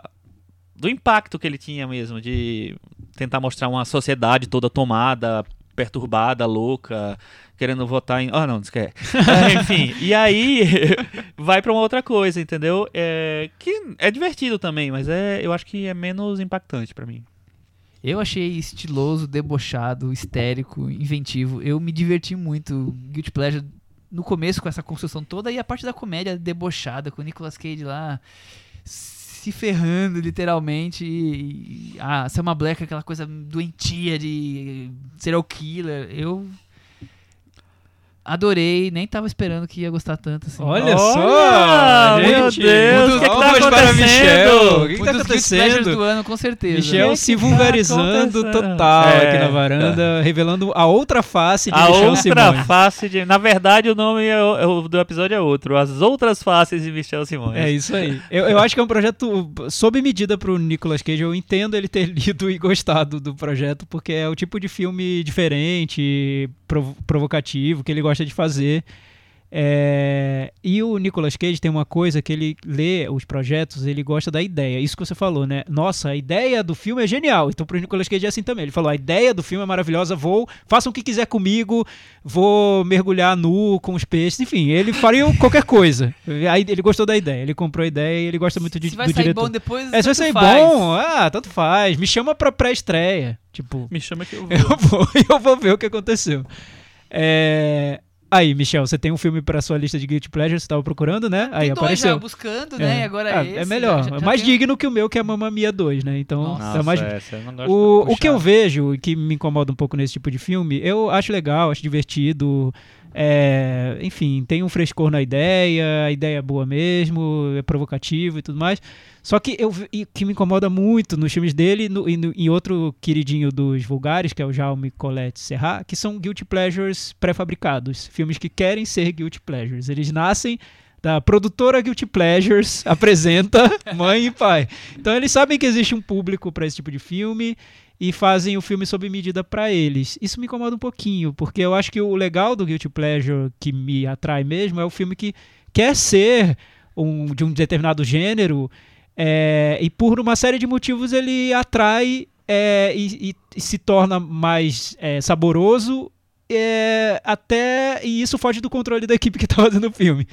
do impacto que ele tinha mesmo de tentar mostrar uma sociedade toda tomada, perturbada, louca, querendo votar em. Ah, não, não quer. enfim, e aí vai pra uma outra coisa, entendeu? É, que é divertido também, mas é, eu acho que é menos impactante pra mim. Eu achei estiloso, debochado, histérico, inventivo. Eu me diverti muito. Guilty Pleasure no começo com essa construção toda e a parte da comédia debochada com o Nicolas Cage lá se ferrando literalmente e, e a Selma Black aquela coisa doentia de serial killer. Eu adorei, nem tava esperando que ia gostar tanto assim. Olha, Olha, só! meu gente. Deus, o que que tá acontecendo? Michel. O que, que tá acontecendo? do ano, com certeza. Michel que se tá vulgarizando acontecendo? total É. aqui na varanda, revelando a outra face de A Michel outra Simões. face de. Na verdade, o nome é é do episódio é outro. As outras faces de Michel Simões. É isso aí. Eu, eu acho que é um projeto sob medida pro Nicolas Cage. Eu entendo ele ter lido e gostado do projeto, porque é o tipo de filme diferente, provocativo, que ele gosta de fazer. É, E o Nicolas Cage tem uma coisa que ele lê os projetos, ele gosta da ideia. Isso que você falou, né? Nossa, a ideia do filme é genial. Então pro Nicolas Cage é assim também. Ele falou: a ideia do filme é maravilhosa, vou, façam o que quiser comigo, vou mergulhar nu com os peixes. Enfim, ele faria qualquer coisa. Aí ele gostou da ideia, ele comprou a ideia e ele gosta muito de, Se vai do sair diretor. bom depois, é, se vai tanto sair faz. bom, ah, tanto faz. Me chama pra pré-estreia. Tipo, Me chama que eu vou. eu vou, eu vou ver o que aconteceu. É, Aí, Michel, você tem um filme pra sua lista de Guilty Pleasure, você tava procurando, né? Aí Tem dois apareceu. já buscando, né? E agora Ah, esse. é melhor, já- já é mais tem- digno que o meu, que é Mamma Mia 2, né? Então, Nossa, é mais... essa O, o que eu vejo e que me incomoda um pouco nesse tipo de filme, eu acho legal, acho divertido. É, enfim, tem um frescor na ideia, a ideia é boa mesmo, é provocativo e tudo mais. Só que eu que me incomoda muito nos filmes dele no, e no- em outro queridinho dos vulgares, que é o Jaume Colette Serra, que são guilty pleasures pré-fabricados. Filmes que querem ser guilty pleasures. Eles nascem da produtora Guilty Pleasures apresenta mãe e pai. Então eles sabem que existe um público para esse tipo de filme e fazem o filme sob medida para eles. Isso me incomoda um pouquinho, porque eu acho que o legal do Guilty Pleasure que me atrai mesmo é o filme que quer ser um, de um determinado gênero é, e por uma série de motivos ele atrai é, e, e- e se torna mais é, saboroso é, até e isso foge do controle da equipe que tá fazendo o filme.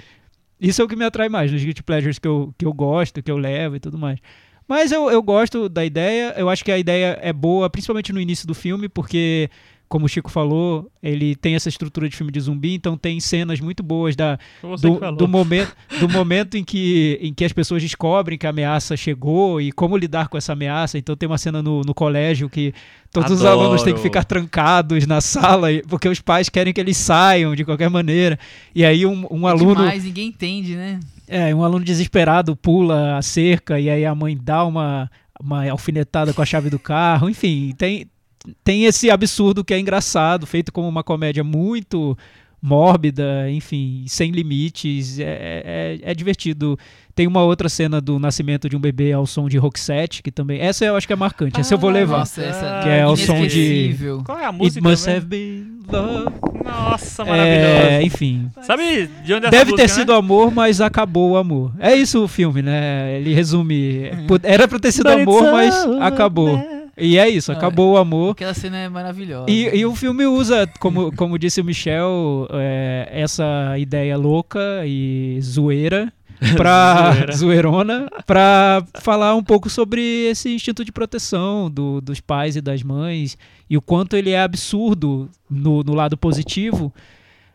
Isso é o que me atrai mais, nos Guilty Pleasures que eu, que eu gosto, que eu levo e tudo mais. Mas eu, eu gosto da ideia, eu acho que a ideia é boa, principalmente no início do filme, porque, como o Chico falou, ele tem essa estrutura de filme de zumbi, então tem cenas muito boas da, do, do momento, do momento em, que, em que as pessoas descobrem que a ameaça chegou e como lidar com essa ameaça. Então tem uma cena no, no colégio que todos os Adoro. alunos têm que ficar trancados na sala e- porque os pais querem que eles saiam de qualquer maneira. E aí um, um É aluno Demais, ninguém entende, né? é, um aluno desesperado pula a cerca e aí a mãe dá uma, uma alfinetada com a chave do carro. Enfim, tem, tem esse absurdo que é engraçado, feito como uma comédia muito mórbida, enfim, sem limites. É, é, é divertido. Tem uma outra cena do nascimento de um bebê ao som de Roxette, que também. Essa eu acho que é marcante, essa eu vou Ah, levar. Nossa, essa Que é o som de-. Qual é a It música? must mesmo? have been love. Nossa, É, maravilhosa. enfim, Sabe de onde é essa Deve ter música, sido né? amor, mas acabou o amor. É isso o filme, né? Ele resume. Pu- Era pra ter sido amor, mas acabou. E é isso, Ah, acabou o amor. Aquela cena é maravilhosa. E, e o filme usa, como, como disse o Michel, é, essa ideia louca e zoeira pra Zoeira. zoeirona para falar um pouco sobre esse instinto de proteção do- dos pais e das mães e o quanto ele é absurdo no, no lado positivo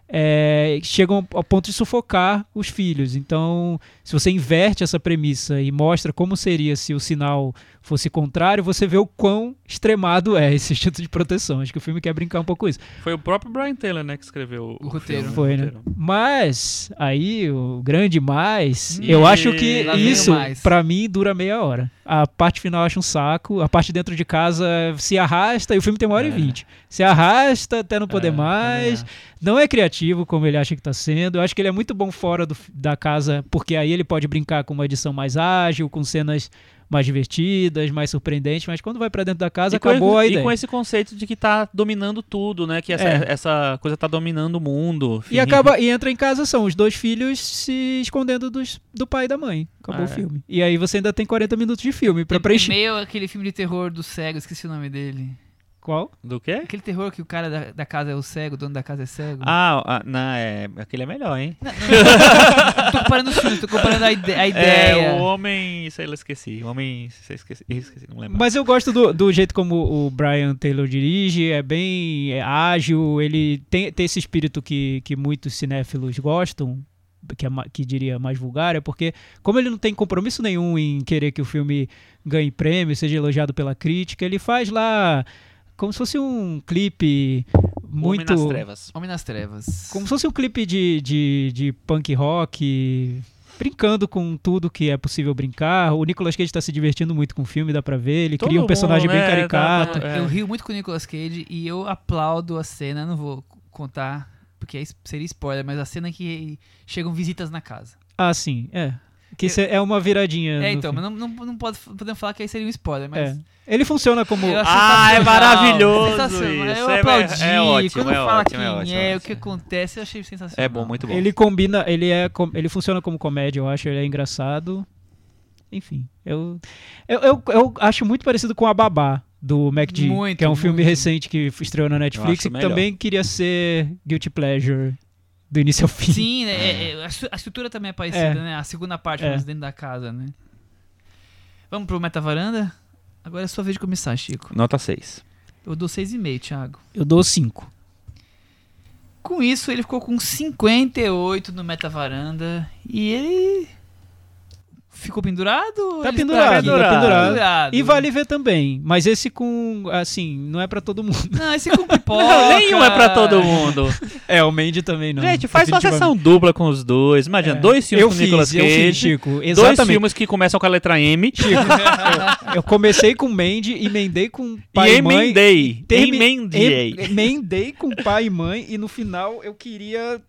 é, chegam ao ponto de sufocar os filhos. Então, se você inverte essa premissa e mostra como seria se o sinal fosse contrário, você vê o quão extremado é esse instinto de proteção. Acho que o filme quer brincar um pouco com isso. Foi o próprio Brian Taylor, né, que escreveu o, O roteiro. filme, Foi, né? roteiro. Mas, aí, o grande mais, Hum, eu acho que lá isso, pra mim, dura meia hora. A parte final eu acho um saco, a parte dentro de casa se arrasta, e o filme tem uma hora e É. vinte. Se arrasta até não poder É, mais, não é criativo como ele acha que tá sendo. Eu acho que ele é muito bom fora do- da casa, porque aí ele pode brincar com uma edição mais ágil, com cenas mais divertidas, mais surpreendentes, mas quando vai pra dentro da casa, E com acabou esse- a E ideia. com esse conceito de que tá dominando tudo, né? Que essa, É. essa coisa tá dominando o mundo. E acaba e entra em casa são os dois filhos se escondendo dos, do pai e da mãe. Acabou É. o filme. E aí você ainda tem 40 minutos de filme pra É preencher. meio aquele filme de terror do cego, esqueci o nome dele. Qual? Do quê? Aquele terror que o cara da, da casa é o cego, o dono da casa é cego. Ah, ah, não, é, aquele é melhor, hein? Não tô comparando os filmes, tô comparando a, ide- a ideia. É, o homem. Isso aí eu esqueci. O homem. Isso aí eu esqueci, esqueci, não lembro. Mas eu gosto do, do jeito como o Brian Taylor dirige, é bem é ágil, ele tem, tem esse espírito que, que muitos cinéfilos gostam, que, é, que diria mais vulgar, é porque, como ele não tem compromisso nenhum em querer que o filme ganhe prêmio, seja elogiado pela crítica, ele faz lá como se fosse um clipe muito. Homem nas trevas. Homem nas Trevas. Como se fosse um clipe de, de, de punk rock, brincando com tudo que é possível brincar. O Nicolas Cage tá se divertindo muito com o filme, dá pra ver. Ele Todo cria um personagem mundo, bem né, caricato. tá- É. Eu rio muito com o Nicolas Cage e eu aplaudo a cena, não vou contar, porque aí seria spoiler, mas a cena que chegam visitas na casa. Ah, sim, é. Que isso é uma viradinha. É, então, filme. mas não, não, não pode, podemos falar que aí seria um spoiler, mas... É. Ele funciona como. Ah, é sensacional, maravilhoso sensacional. isso, Eu é- aplaudi. é ótimo, Quando é fala ótimo, quem é ótimo, é, é o que acontece, eu achei sensacional. É bom, muito bom. Ele combina, ele é, ele funciona como comédia, eu acho, ele é engraçado. Enfim, eu, eu, eu, eu acho muito parecido com a Babá do MacD, que é um filme muito. recente que estreou na Netflix e que melhor. também queria ser guilty pleasure do início ao fim. Sim, né, é- é, a estru- a estrutura também é parecida, É. né? A segunda parte, É. pelo menos dentro da casa, né? Vamos pro Metavaranda? Agora é sua vez de começar, Chico. Nota 6. Eu dou 6,5, Thiago. Eu dou 5. Com isso, ele ficou com 58 no Metavaranda e ele ficou pendurado? Tá ele pendurado, tá pendurado. E vale ver também, mas esse com, assim, não é pra todo mundo. Não, esse com pipoca. Não, nenhum é pra todo mundo. É, o Mandy também não. Gente, faz uma sessão dupla com os dois. Imagina, É. dois filmes Eu com fiz, Nicolas eu fiz, Cage. Chico, Dois exatamente. filmes que começam com a letra M. Chico, eu, eu comecei com Mandy, emendei com pai e e mãe. emendei. termi- Emendei. em- Emendei com pai e mãe e no final eu queria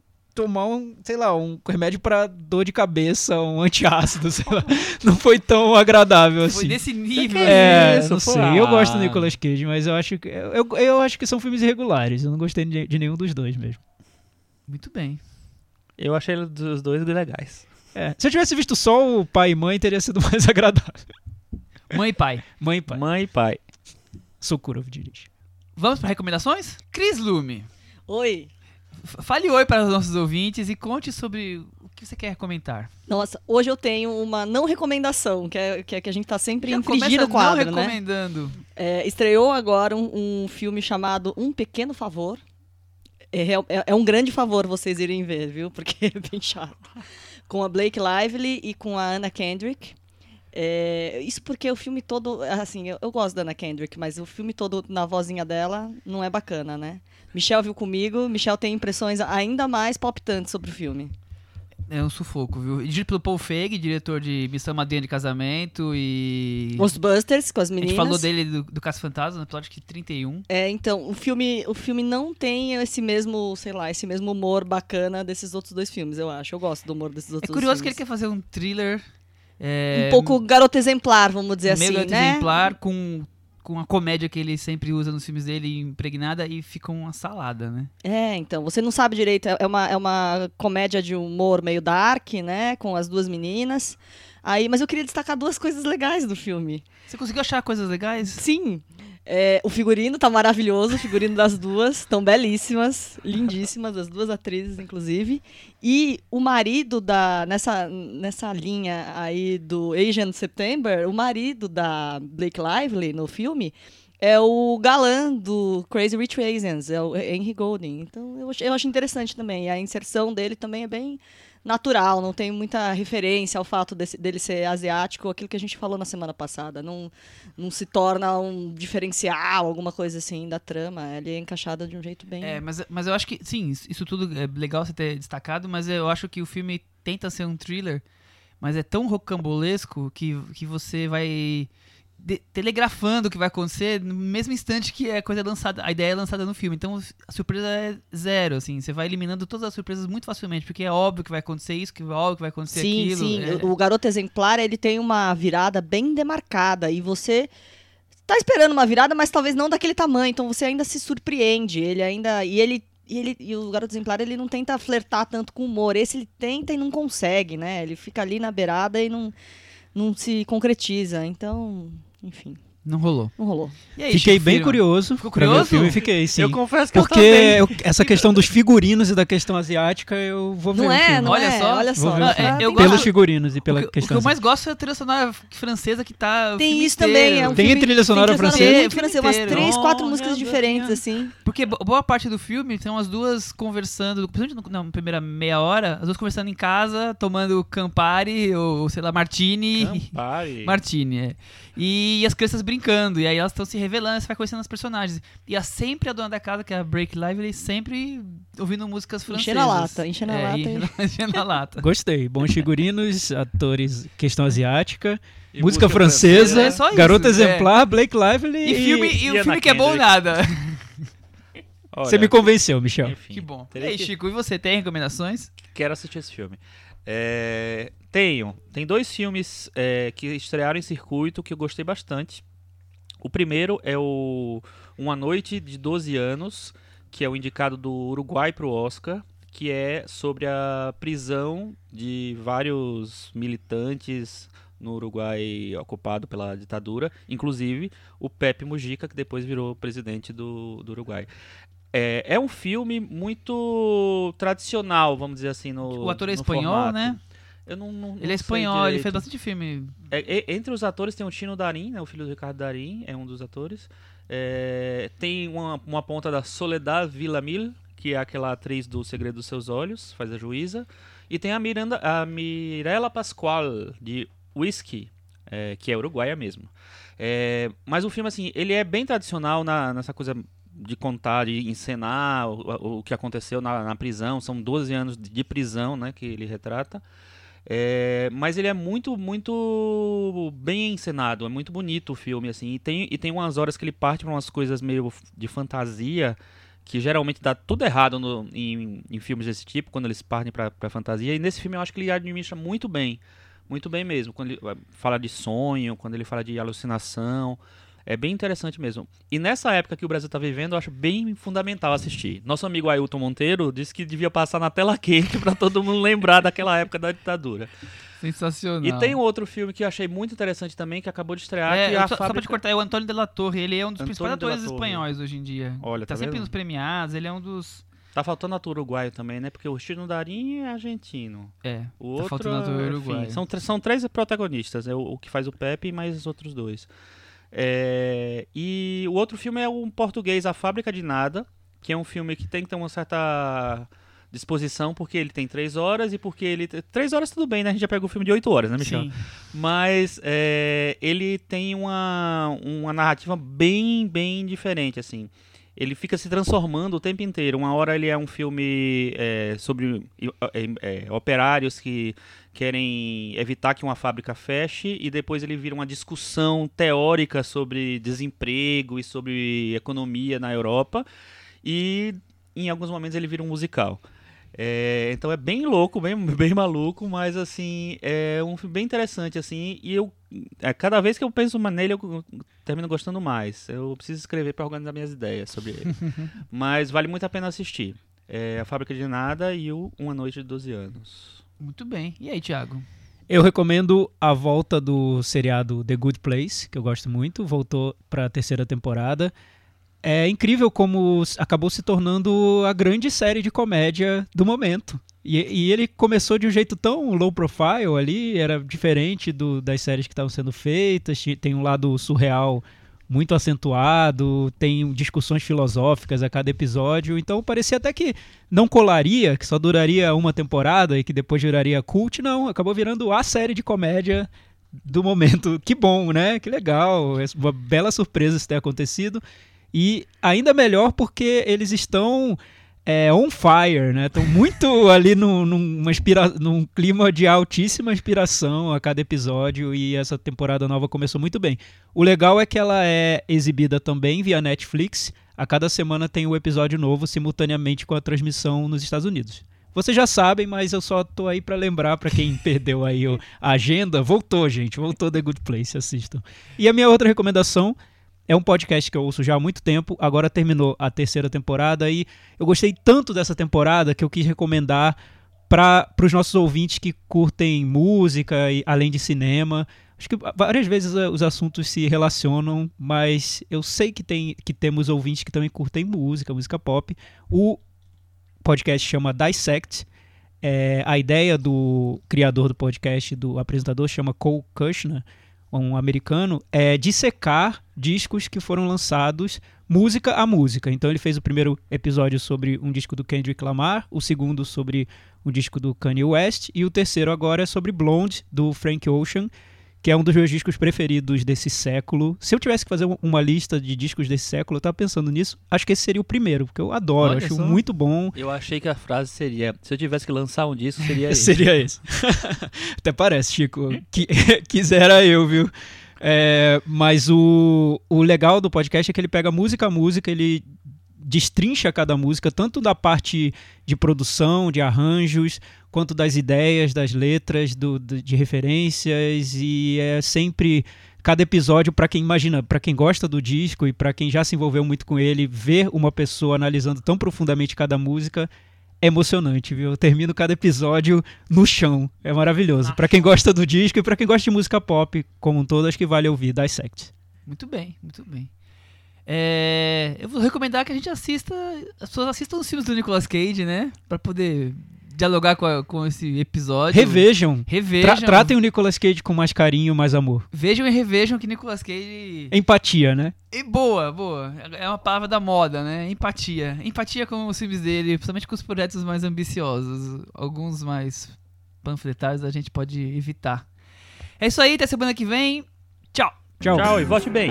tomar um, sei lá, um remédio pra dor de cabeça, um antiácido, sei lá. Não foi tão agradável Foi assim. desse nível. É, isso, não pô? sei. Eu gosto do Ah. Nicolas Cage, mas eu acho que eu, eu, eu acho que são filmes irregulares. Eu não gostei de, de nenhum dos dois mesmo. Muito bem. Eu achei os dois legais. É, Se eu tivesse visto só o pai e mãe, teria sido mais agradável. Mãe e pai. Mãe e pai. Mãe e pai. Sokurov dirige. Vamos para recomendações? Cris Lume, Oi. Fale oi para os nossos ouvintes e conte sobre o que você quer comentar. Nossa, hoje eu tenho uma não recomendação, que é que, é que a gente tá sempre Já infringindo o quadro, não né? recomendando. É, estreou agora um, um filme chamado Um Pequeno Favor. É, é- é um grande favor vocês irem ver, viu? Porque é bem chato. Com a Blake Lively e com a Anna Kendrick. É, isso porque o filme todo, assim, eu, eu gosto da Anna Kendrick, mas o filme todo na vozinha dela não é bacana, né? Michelle viu comigo, Michelle tem impressões ainda mais palpitantes sobre o filme. É um sufoco, viu? Dirigido pelo Paul Feig, diretor de Missão Madrinha de Casamento e... Ghostbusters com as A meninas. gente falou dele do, do Caso Fantasma, no episódio que 31. É, então, o filme, o filme não tem esse mesmo, sei lá, esse mesmo humor bacana desses outros dois filmes, eu acho. Eu gosto do humor desses É outros curioso que ele quer fazer um thriller... é, Um pouco garoto exemplar, vamos dizer meio assim, né? exemplar com, com a comédia que ele sempre usa nos filmes dele impregnada e fica uma salada, né? É, então, você não sabe direito, é uma, é uma comédia de humor meio dark, né, com as duas meninas. Aí, mas eu queria destacar duas coisas legais do filme. Você conseguiu achar coisas legais? Sim, é, o figurino tá maravilhoso, o figurino das duas, estão belíssimas, lindíssimas, as duas atrizes, inclusive. E o marido da. Nessa, nessa linha aí do Asian September, o marido da Blake Lively no filme é o galã do Crazy Rich Asians, é o Henry Golding. Então eu acho, eu acho interessante também. E a inserção dele também é bem natural, não tem muita referência ao fato desse- dele ser asiático, aquilo que a gente falou na semana passada. Não, não se torna um diferencial, alguma coisa assim da trama. Ele é encaixado de um jeito bem. É, mas, mas eu acho que, sim, isso tudo é legal você ter destacado, mas eu acho que o filme tenta ser um thriller, mas é tão rocambolesco que, que você vai telegrafando o que vai acontecer no mesmo instante que a coisa é lançada, a ideia é lançada no filme. Então a surpresa é zero, assim, você vai eliminando todas as surpresas muito facilmente, porque é óbvio que vai acontecer isso, que é óbvio que vai acontecer Sim, aquilo. sim. é- O, o garoto exemplar, ele tem uma virada bem demarcada e você tá esperando uma virada, mas talvez não daquele tamanho, então você ainda se surpreende. Ele ainda e ele e ele e o garoto exemplar, ele não tenta flertar tanto com o humor. Esse ele tenta e não consegue, né? Ele fica ali na beirada e não não se concretiza. Então, enfim, Não rolou. não rolou. E aí, Fiquei Chico bem curioso. Ficou ver o curioso? filme, fiquei, sim. Eu confesso que Porque eu também. eu- essa questão dos figurinos e da questão asiática, eu vou ver Não o é, filme. não Olha é. só. Olha só. ver o Não, filme. é, eu tem- gosto- Pelos figurinos e pela o, que, o questão que eu asiática. mais gosto é a trilha sonora francesa que tá. o Tem isso também, é um Tem filme- trilha sonora tem trilha francesa? muito francesa, umas três, quatro Oh, músicas diferentes, Deus. assim. Porque bo- boa parte do filme são as duas conversando, principalmente na primeira meia hora, as duas conversando em casa, tomando Campari ou, sei lá, Martini. Campari. Martini, é. E as crianças brincando, e aí elas estão se revelando, você vai conhecendo as personagens. E é sempre a dona da casa, que é a Break Lively, sempre ouvindo músicas francesas. Enchendo a lata, enchendo a É, lata e- enchendo- a lata. Gostei. Bons figurinos, atores, questão asiática, música, música francesa, francesa. É isso, garota é. exemplar, Blake Lively E, filme, e, e o filme que é bom nada. Você Olha, me convenceu, Michel. enfim, Que bom. E aí, que- Chico, e você tem recomendações? Quero assistir esse filme. É, tenho. Tem dois filmes é, que estrearam em circuito que eu gostei bastante. O primeiro é o Uma Noite de 12 Anos, que é o indicado do Uruguai para o Oscar, que é sobre a prisão de vários militantes no Uruguai ocupado pela ditadura, inclusive o Pepe Mujica, que depois virou presidente do, do Uruguai. É, é um filme muito tradicional, vamos dizer assim, no o ator é no espanhol, formato. né? Eu não, não- não Ele é sei espanhol, ele fez bastante filme. É, entre os atores tem o Tino Darim, né, o filho do Ricardo Darim, é um dos atores. É, tem uma, uma ponta da Soledad Villamil, que é aquela atriz do Segredo dos Seus Olhos, faz a juíza. E tem a, Miranda, a Mirella Pascual, de Whisky, é, que é uruguaia mesmo. É, mas o filme, assim, ele é bem tradicional na- nessa coisa de contar, de encenar o, o- que aconteceu na, na prisão. São 12 anos de prisão, né, que ele retrata. É, mas ele é muito, muito bem encenado, é muito bonito o filme, assim. E tem, e tem umas horas que ele parte para umas coisas meio de fantasia, que geralmente dá tudo errado no- em, em filmes desse tipo, quando eles partem para fantasia. E nesse filme eu acho que ele administra muito bem. Muito bem mesmo. Quando ele eh, fala de sonho, quando ele fala de alucinação. É bem interessante mesmo. E nessa época que o Brasil está vivendo, eu acho bem fundamental assistir. Nosso amigo Ailton Monteiro disse que devia passar na tela quente para todo mundo lembrar daquela época da ditadura. Sensacional. E tem um outro filme que eu achei muito interessante também, que acabou de estrear, É, é só, só pra fábrica... te cortar, é o Antônio de la Torre, ele é um dos Antônio principais atores espanhóis hoje em dia. Olha, tá tá sempre vendo? nos premiados, ele é um dos... Tá faltando ator uruguaio também, né? Porque o Chino Darim é argentino. É, O tá outro, faltando ator enfim, uruguaio. São, tr- são três protagonistas, é o, o que faz o Pepe e mais os outros dois. É, e o outro filme é um português, A Fábrica de Nada, que é um filme que tem que ter uma certa disposição, porque ele tem três horas e porque ele... Três horas tudo bem, né? A gente já pegou o filme de oito horas, né, Michel? Sim. Mas é, ele tem uma, uma narrativa bem, bem diferente, assim. Ele fica se transformando o tempo inteiro. Uma hora ele é um filme é, sobre é, é, operários que querem evitar que uma fábrica feche e depois ele vira uma discussão teórica sobre desemprego e sobre economia na Europa e em alguns momentos ele vira um musical. É, então é bem louco, bem, bem maluco, mas assim, é um filme bem interessante, assim, e eu, é, cada vez que eu penso nele, eu termino gostando mais. Eu preciso escrever para organizar minhas ideias sobre ele. mas vale muito a pena assistir. É A Fábrica de Nada e o Uma Noite de 12 Anos. Muito bem. E aí, Thiago? Eu recomendo a volta do seriado The Good Place, que eu gosto muito, voltou para a terceira temporada. É incrível como acabou se tornando a grande série de comédia do momento. E, e ele começou de um jeito tão low profile ali, era diferente do- das séries que estavam sendo feitas, tem um lado surreal muito acentuado, tem discussões filosóficas a cada episódio, então parecia até que não colaria, que só duraria uma temporada e que depois viraria cult, não, acabou virando a série de comédia do momento. Que bom, né? Que legal, é uma bela surpresa isso ter acontecido. E ainda melhor porque eles estão é, on fire, né? Estão muito ali num, numa inspira num clima de altíssima inspiração a cada episódio e essa temporada nova começou muito bem. O legal é que ela é exibida também via Netflix. A cada semana tem um episódio novo simultaneamente com a transmissão nos Estados Unidos. Vocês já sabem, mas eu só tô aí para lembrar para quem perdeu aí a agenda. Voltou, gente. Voltou The Good Place, assistam. E a minha outra recomendação é um podcast que eu ouço já há muito tempo, agora terminou a terceira temporada e eu gostei tanto dessa temporada que eu quis recomendar para os nossos ouvintes que curtem música e além de cinema. Acho que várias vezes eh, os assuntos se relacionam, mas eu sei que, tem, que temos ouvintes que também curtem música, música pop. O podcast chama Dissect. É, a ideia do criador do podcast, do apresentador, chama Cole Kushner, um americano, é dissecar discos que foram lançados música a música. Então ele fez o primeiro episódio sobre um disco do Kendrick Lamar, o segundo sobre um disco do Kanye West e o terceiro agora é sobre Blonde do Frank Ocean, que é um dos meus discos preferidos desse século. Se eu tivesse que fazer uma lista de discos desse século, eu tava pensando nisso. Acho que esse seria o primeiro, porque eu adoro, Olha acho só. muito bom. Eu achei que a frase seria: se eu tivesse que lançar um disco, seria esse. Seria esse. Até parece, Chico. Que, quisera eu, viu? É, mas o, o legal do podcast é que ele pega música a música, ele destrincha cada música, tanto da parte de produção, de arranjos, quanto das ideias, das letras, do, de referências, e é sempre cada episódio para quem imagina, para quem gosta do disco e para quem já se envolveu muito com ele, ver uma pessoa analisando tão profundamente cada música emocionante, viu? Eu termino cada episódio no chão. É maravilhoso. Pra quem gosta do disco e pra quem gosta de música pop como um todo, acho que vale ouvir Dissect. Muito bem, muito bem. É, eu vou recomendar que a gente assista, as pessoas assistam os filmes do Nicolas Cage, né? Pra poder dialogar com, a- com esse episódio. Revejam. Revejam. Tra- tratem o Nicolas Cage com mais carinho, mais amor. Vejam e revejam que Nicolas Cage. Empatia, né? E boa, boa. É uma palavra da moda, né? Empatia. Empatia com os filmes dele, principalmente com os projetos mais ambiciosos. Alguns mais panfletários a gente pode evitar. É isso aí, até semana que vem. Tchau. Tchau. Tchau e vote bem.